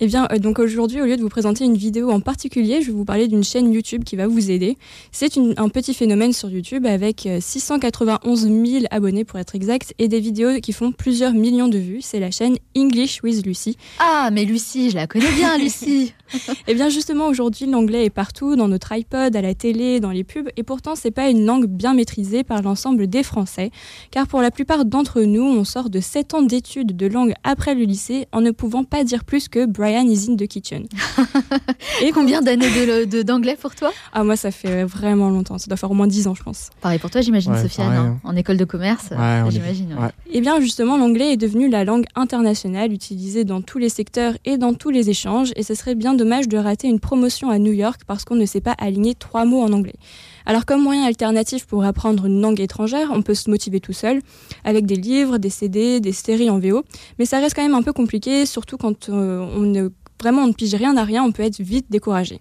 Eh bien, euh, donc aujourd'hui, au lieu de vous présenter une vidéo en particulier, je vais vous parler d'une chaîne YouTube qui va vous aider. C'est un petit phénomène sur YouTube avec euh, 691 000 abonnés pour être exact et des vidéos qui font plusieurs millions de vues. C'est la chaîne English with Lucy. Ah mais Lucie, je la connais bien Lucie. <laughs> Eh bien justement aujourd'hui l'anglais est partout, dans notre iPod, à la télé, dans les pubs, et pourtant c'est pas une langue bien maîtrisée par l'ensemble des Français, car pour la plupart d'entre nous on sort de 7 ans d'études de langue après le lycée en ne pouvant pas dire plus que Brian is in the kitchen. <laughs> et combien d'années de- de- d'anglais pour toi? Ah moi ça fait vraiment longtemps, ça doit faire au moins 10 ans je pense. Pareil pour toi j'imagine Ouais, Sofiane, hein. en école de commerce, est- j'imagine. ouais. Eh bien justement, l'anglais est devenu la langue internationale utilisée dans tous les secteurs et dans tous les échanges, et ce serait bien dommage de rater une promotion à New York parce qu'on ne sait pas aligner trois mots en anglais. Alors comme moyen alternatif pour apprendre une langue étrangère, on peut se motiver tout seul, avec des livres, des CD, des séries en VO, mais ça reste quand même un peu compliqué, surtout quand euh, on ne, vraiment on ne pige rien à rien, on peut être vite découragé.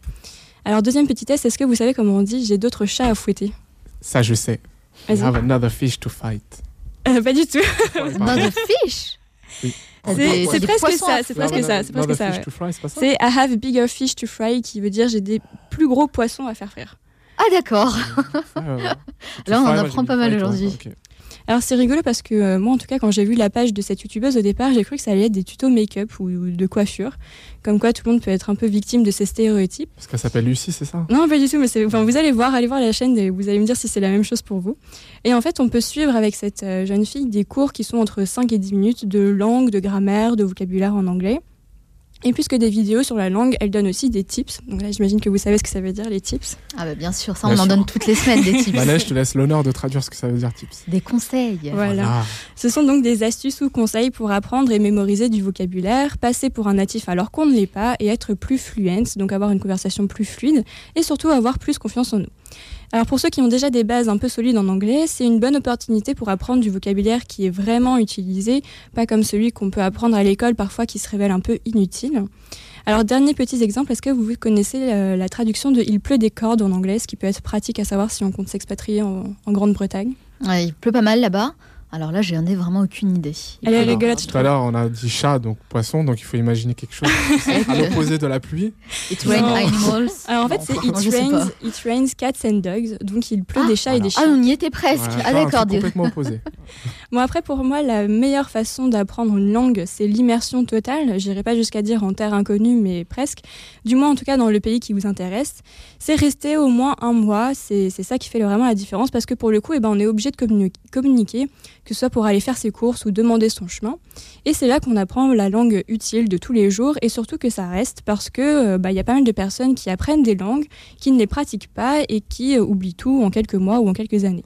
Alors deuxième petit test, est-ce que vous savez comment on dit j'ai d'autres chats à fouetter Ça, je sais. Vas-y. have another fish to fight. Euh, Pas du tout. <laughs> Another fish? Oui. C'est c'est presque ça, c'est presque ça, c'est presque ouais. ça? C'est I have bigger fish to fry qui veut dire j'ai des plus gros poissons à faire frire. Ah d'accord. Là, <laughs> Là on en apprend pas mal aujourd'hui. Alors c'est rigolo parce que euh, moi en tout cas quand j'ai vu la page de cette youtubeuse au départ j'ai cru que ça allait être des tutos make-up ou, ou de coiffure. Comme quoi tout le monde peut être un peu victime de ces stéréotypes. Parce qu'elle s'appelle Lucie, c'est ça? Non, pas du tout, mais enfin, vous allez voir, allez voir la chaîne et vous allez me dire si c'est la même chose pour vous. Et en fait, on peut suivre avec cette euh, jeune fille des cours qui sont entre 5 et 10 minutes de langue, de grammaire, de vocabulaire en anglais. Et puisque des vidéos sur la langue, elle donne aussi des tips. Donc là, j'imagine que vous savez ce que ça veut dire, les tips. Ah bah bien sûr, ça on Bien en sûr. donne toutes les semaines des tips. <laughs> Bah là, je te laisse l'honneur de traduire ce que ça veut dire, tips. Des conseils. Voilà. Voilà. Ce sont donc des astuces ou conseils pour apprendre et mémoriser du vocabulaire, passer pour un natif alors qu'on ne l'est pas et être plus fluent, donc avoir une conversation plus fluide et surtout avoir plus confiance en nous. Alors pour ceux qui ont déjà des bases un peu solides en anglais, c'est une bonne opportunité pour apprendre du vocabulaire qui est vraiment utilisé, pas comme celui qu'on peut apprendre à l'école parfois qui se révèle un peu inutile. Alors dernier petit exemple, est-ce que vous connaissez euh, la traduction de Il pleut des cordes en anglais, ce qui peut être pratique à savoir si on compte s'expatrier en- Grande-Bretagne? Il pleut pas mal là-bas. Alors là, j'en ai vraiment aucune idée. Elle est je Tout à l'heure, on a dit chat, donc poisson, donc il faut imaginer quelque chose <laughs> à l'opposé de la pluie. It Non. rain animals. <laughs> Alors en fait, c'est it rains, it rains cats and dogs. Donc il pleut des chats et des Ah, chiens. on y était presque. Ouais, ah d'accord. complètement opposé. <laughs> Bon après pour moi la meilleure façon d'apprendre une langue c'est l'immersion totale. J'irai pas jusqu'à dire en terre inconnue mais presque. Du moins en tout cas dans le pays qui vous intéresse. C'est rester au moins un mois. C'est c'est ça qui fait vraiment la différence parce que pour le coup eh ben, on est obligé de communi- communiquer que ce soit pour aller faire ses courses ou demander son chemin. Et c'est là qu'on apprend la langue utile de tous les jours et surtout que ça reste parce que euh, bah, il y a pas mal de personnes qui apprennent des langues, qui ne les pratiquent pas et qui euh, oublient tout en quelques mois ou en quelques années.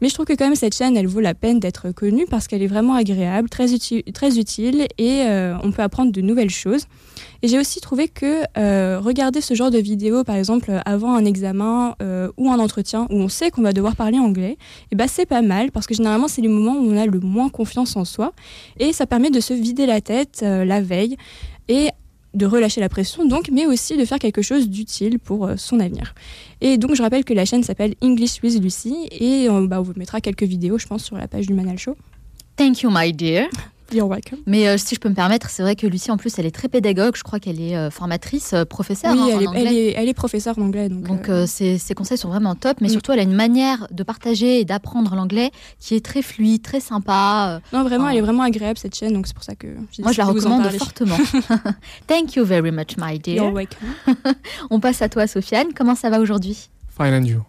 Mais je trouve que quand même cette chaîne, elle vaut la peine d'être connue parce qu'elle est vraiment agréable, très, très utile et euh, on peut apprendre de nouvelles choses. Et j'ai aussi trouvé que euh, regarder ce genre de vidéo, par exemple avant un examen euh, ou un entretien où on sait qu'on va devoir parler anglais, et ben c'est pas mal parce que généralement c'est les moments où on a le moins confiance en soi et ça permet de se vider la tête euh, la veille et de relâcher la pression donc, mais aussi de faire quelque chose d'utile pour son avenir. Et donc je rappelle que la chaîne s'appelle English with Lucy et euh, bah, on vous mettra quelques vidéos je pense sur la page du Manal Show. Thank you, my dear. You're welcome. Mais euh, si je peux me permettre, c'est vrai que Lucie, en plus, elle est très pédagogue. Je crois qu'elle est euh, formatrice, euh, professeure oui, hein, elle, en est, anglais. elle, est, elle est professeure d'anglais. Donc, Donc euh, euh, ses, ses conseils sont vraiment top, mais Mm. surtout elle a une manière de partager et d'apprendre l'anglais qui est très fluide, très sympa. euh. non, vraiment, elle est vraiment agréable cette chaîne, donc c'est pour ça que j'ai Moi je la recommande fortement. <laughs> Thank you very much, my dear. You're welcome. <laughs> On passe à toi, Sofiane. Comment ça va aujourd'hui? Fine and you?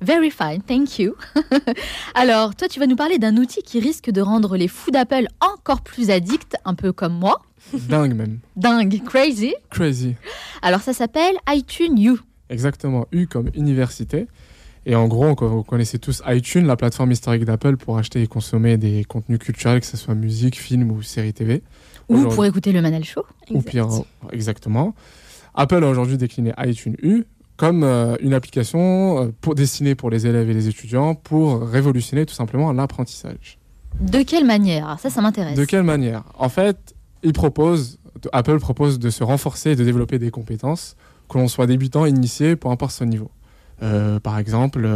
Very fine, thank you. <laughs> Alors, toi, tu vas nous parler d'un outil qui risque de rendre les fous d'Apple encore plus addicts, un peu comme moi. Dingue même. Dingue, crazy. Crazy. Alors, ça s'appelle iTunes U. Exactement. U comme université. Et en gros, vous connaissez tous iTunes, la plateforme historique d'Apple pour acheter et consommer des contenus culturels, que ce soit musique, film ou séries TV. Ou pour écouter le Manel Show. Ou pire, exactement. Apple a aujourd'hui décliné iTunes U comme euh, une application euh, pour, destinée pour les élèves et les étudiants pour révolutionner tout simplement l'apprentissage. De quelle manière? Alors Ça, ça m'intéresse. De quelle manière? En fait, il propose, Apple propose de se renforcer et de développer des compétences, que l'on soit débutant, initié, peu importe son niveau. Euh, par exemple,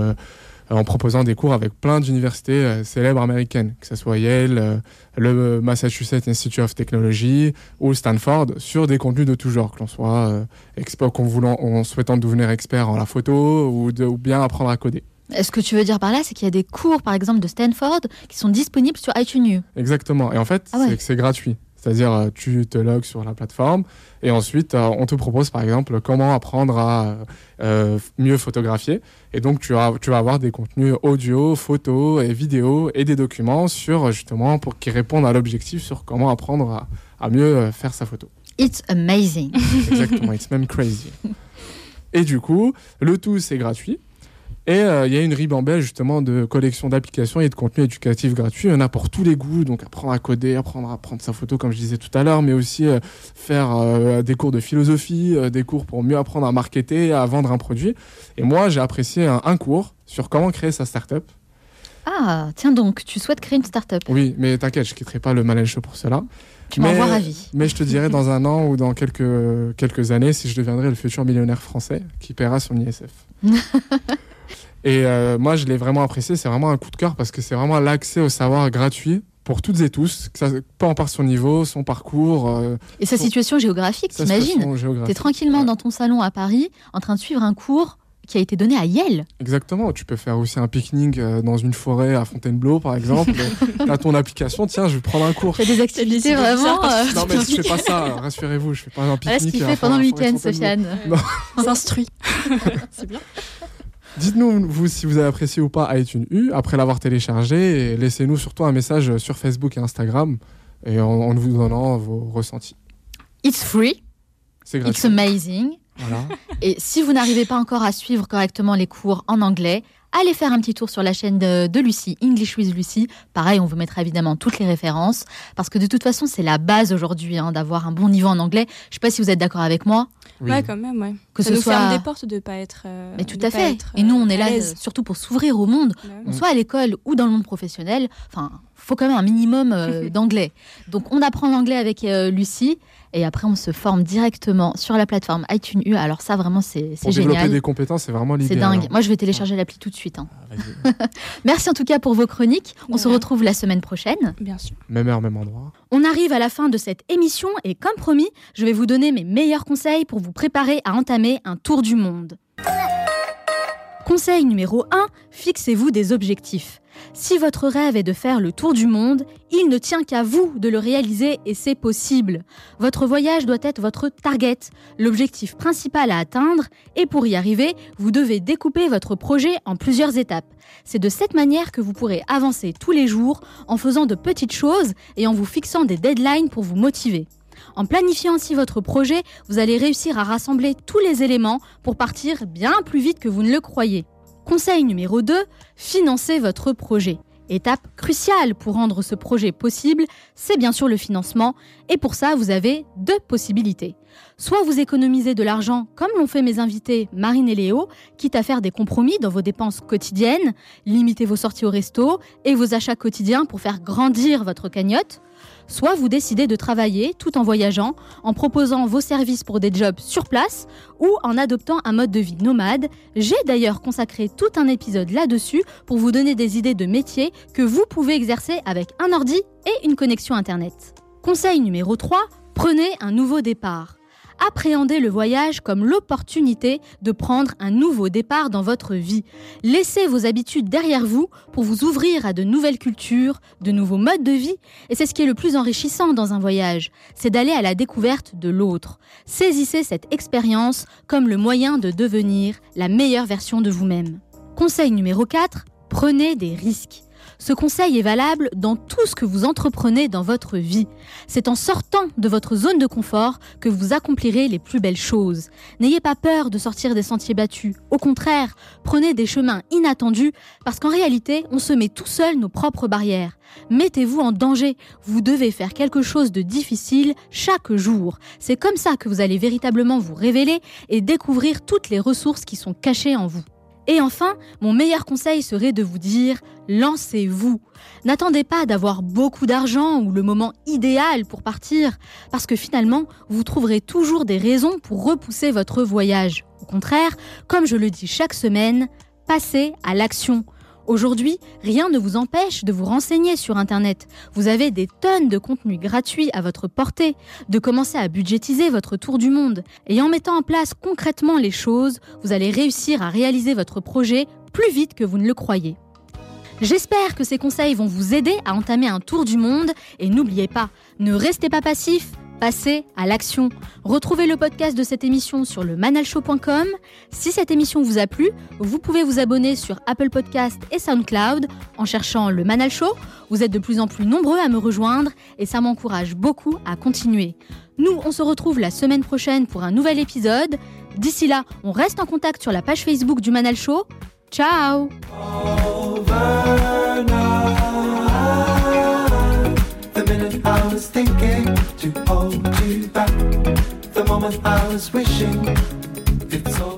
en proposant des cours avec plein d'universités euh, célèbres américaines, que ce soit Yale, euh, le Massachusetts Institute of Technology ou Stanford, sur des contenus de tout genre, que l'on soit euh, expert, qu'en voulant, en souhaitant devenir expert en la photo ou, de- ou bien apprendre à coder. Est-ce que tu veux dire par là, c'est qu'il y a des cours, par exemple, de Stanford qui sont disponibles sur iTunes U? Exactement. Et en fait, Ah ouais. c'est que c'est gratuit. C'est-à-dire, euh, tu te logs sur la plateforme et ensuite, euh, on te propose par exemple comment apprendre à euh, mieux photographier. Et donc, tu vas, tu vas avoir des contenus audio, photos et vidéos et des documents sur justement pour qui répondent à l'objectif sur comment apprendre à, à mieux faire sa photo. It's amazing. Exactement, it's même crazy. <laughs> Et du coup, le tout, c'est gratuit. Et euh, il y a une ribambelle justement de collections d'applications et de contenus éducatifs gratuits. Il y en a pour tous les goûts, donc apprendre à coder, apprendre à prendre sa photo, comme je disais tout à l'heure, mais aussi euh, faire euh, des cours de philosophie, des cours pour mieux apprendre à marketer, à vendre un produit. Et moi, j'ai apprécié un, un cours sur comment créer sa startup. Ah, tiens donc, tu souhaites créer une start-up. Oui, mais t'inquiète, je quitterai pas le Show pour cela. Tu m'en Mais- vois ravi. Mais je te dirai dans un an ou dans quelques, quelques années si je deviendrai le futur millionnaire français qui paiera son ISF. <laughs> et euh, moi, je l'ai vraiment apprécié. C'est vraiment un coup de cœur parce que c'est vraiment l'accès au savoir gratuit pour toutes et tous, que ça, peu importe son niveau, son parcours. euh, Et sa son- situation géographique, t'imagines. T'es tranquillement dans ton salon à Paris, en train de suivre un cours qui a été donné à Yale. Exactement. Tu peux faire aussi un pique-nique euh, dans une forêt à Fontainebleau, par exemple. <laughs> T'as ton application. Tiens, je vais prendre un cours. T'as des activités vraiment. euh, Non, mais je fais pas ça. <laughs> Rassurez-vous, je fais pas un pique-nique. Voilà ce qu'il fait pendant le week-end. Sofiane. Non. <laughs> S'instruit. c'est bien. Dites-nous, vous, si vous avez apprécié ou pas iTunes U après l'avoir téléchargé et laissez-nous surtout un message sur Facebook et Instagram et en, en vous donnant vos ressentis. It's free, C'est it's gratuit. amazing. Voilà. Et si vous n'arrivez pas encore à suivre correctement les cours en anglais, allez faire un petit tour sur la chaîne de, de Lucie, English with Lucie. Pareil, on vous mettra évidemment toutes les références, parce que de toute façon, c'est la base aujourd'hui hein, d'avoir un bon niveau en anglais. Je sais pas si vous êtes d'accord avec moi. Ouais, quand même, ouais. Que ça ce nous soit- ferme des portes de pas être. euh, Mais tout à fait. être, Et nous, on euh, est là euh, surtout pour s'ouvrir au monde. On soit à l'école ou dans le monde professionnel. Enfin, faut quand même un minimum euh, <laughs> d'anglais. Donc, on apprend l'anglais avec euh, Lucie. Et après, on se forme directement sur la plateforme iTunes U. Alors ça, vraiment, c'est c'est Pour développer génial. des compétences, c'est vraiment C'est l'idéal. dingue. Moi, je vais télécharger l'appli tout de suite. hein. <laughs> Merci en tout cas pour vos chroniques. On se retrouve la semaine prochaine. Bien sûr. Même heure, même endroit. On arrive à la fin de cette émission et comme promis, je vais vous donner mes meilleurs conseils pour vous préparer à entamer un tour du monde. Conseil numéro 1, fixez-vous des objectifs. Si votre rêve est de faire le tour du monde, il ne tient qu'à vous de le réaliser et c'est possible. Votre voyage doit être votre target, l'objectif principal à atteindre et pour y arriver, vous devez découper votre projet en plusieurs étapes. C'est de cette manière que vous pourrez avancer tous les jours en faisant de petites choses et en vous fixant des deadlines pour vous motiver. En planifiant ainsi votre projet, vous allez réussir à rassembler tous les éléments pour partir bien plus vite que vous ne le croyez. Conseil numéro 2, financez votre projet. Étape cruciale pour rendre ce projet possible, c'est bien sûr le financement, et pour ça, vous avez deux possibilités. Soit vous économisez de l'argent, comme l'ont fait mes invités Marine et Léo, quitte à faire des compromis dans vos dépenses quotidiennes, limitez vos sorties au resto et vos achats quotidiens pour faire grandir votre cagnotte. Soit vous décidez de travailler tout en voyageant, en proposant vos services pour des jobs sur place ou en adoptant un mode de vie nomade. J'ai d'ailleurs consacré tout un épisode là-dessus pour vous donner des idées de métiers que vous pouvez exercer avec un ordi et une connexion Internet. Conseil numéro 3, prenez un nouveau départ appréhendez le voyage comme l'opportunité de prendre un nouveau départ dans votre vie. Laissez vos habitudes derrière vous pour vous ouvrir à de nouvelles cultures, de nouveaux modes de vie, et c'est ce qui est le plus enrichissant dans un voyage, c'est d'aller à la découverte de l'autre. Saisissez cette expérience comme le moyen de devenir la meilleure version de vous-même. Conseil numéro 4, prenez des risques. Ce conseil est valable dans tout ce que vous entreprenez dans votre vie. C'est en sortant de votre zone de confort que vous accomplirez les plus belles choses. N'ayez pas peur de sortir des sentiers battus. Au contraire, prenez des chemins inattendus parce qu'en réalité, on se met tout seul nos propres barrières. Mettez-vous en danger. Vous devez faire quelque chose de difficile chaque jour. C'est comme ça que vous allez véritablement vous révéler et découvrir toutes les ressources qui sont cachées en vous. Et enfin, mon meilleur conseil serait de vous dire lancez-vous. N'attendez pas d'avoir beaucoup d'argent ou le moment idéal pour partir, parce que finalement, vous trouverez toujours des raisons pour repousser votre voyage. Au contraire, comme je le dis chaque semaine, passez à l'action. Aujourd'hui, rien ne vous empêche de vous renseigner sur Internet. Vous avez des tonnes de contenus gratuits à votre portée, de commencer à budgétiser votre tour du monde. Et en mettant en place concrètement les choses, vous allez réussir à réaliser votre projet plus vite que vous ne le croyez. J'espère que ces conseils vont vous aider à entamer un tour du monde et n'oubliez pas, ne restez pas passif, passez à l'action. Retrouvez le podcast de cette émission sur le manalshow.com. Si cette émission vous a plu, vous pouvez vous abonner sur Apple Podcast et SoundCloud en cherchant le Manal Show. Vous êtes de plus en plus nombreux à me rejoindre et ça m'encourage beaucoup à continuer. Nous, on se retrouve la semaine prochaine pour un nouvel épisode. D'ici là, on reste en contact sur la page Facebook du Manal Show. Ciao to hold you back. The moment I was wishing it's all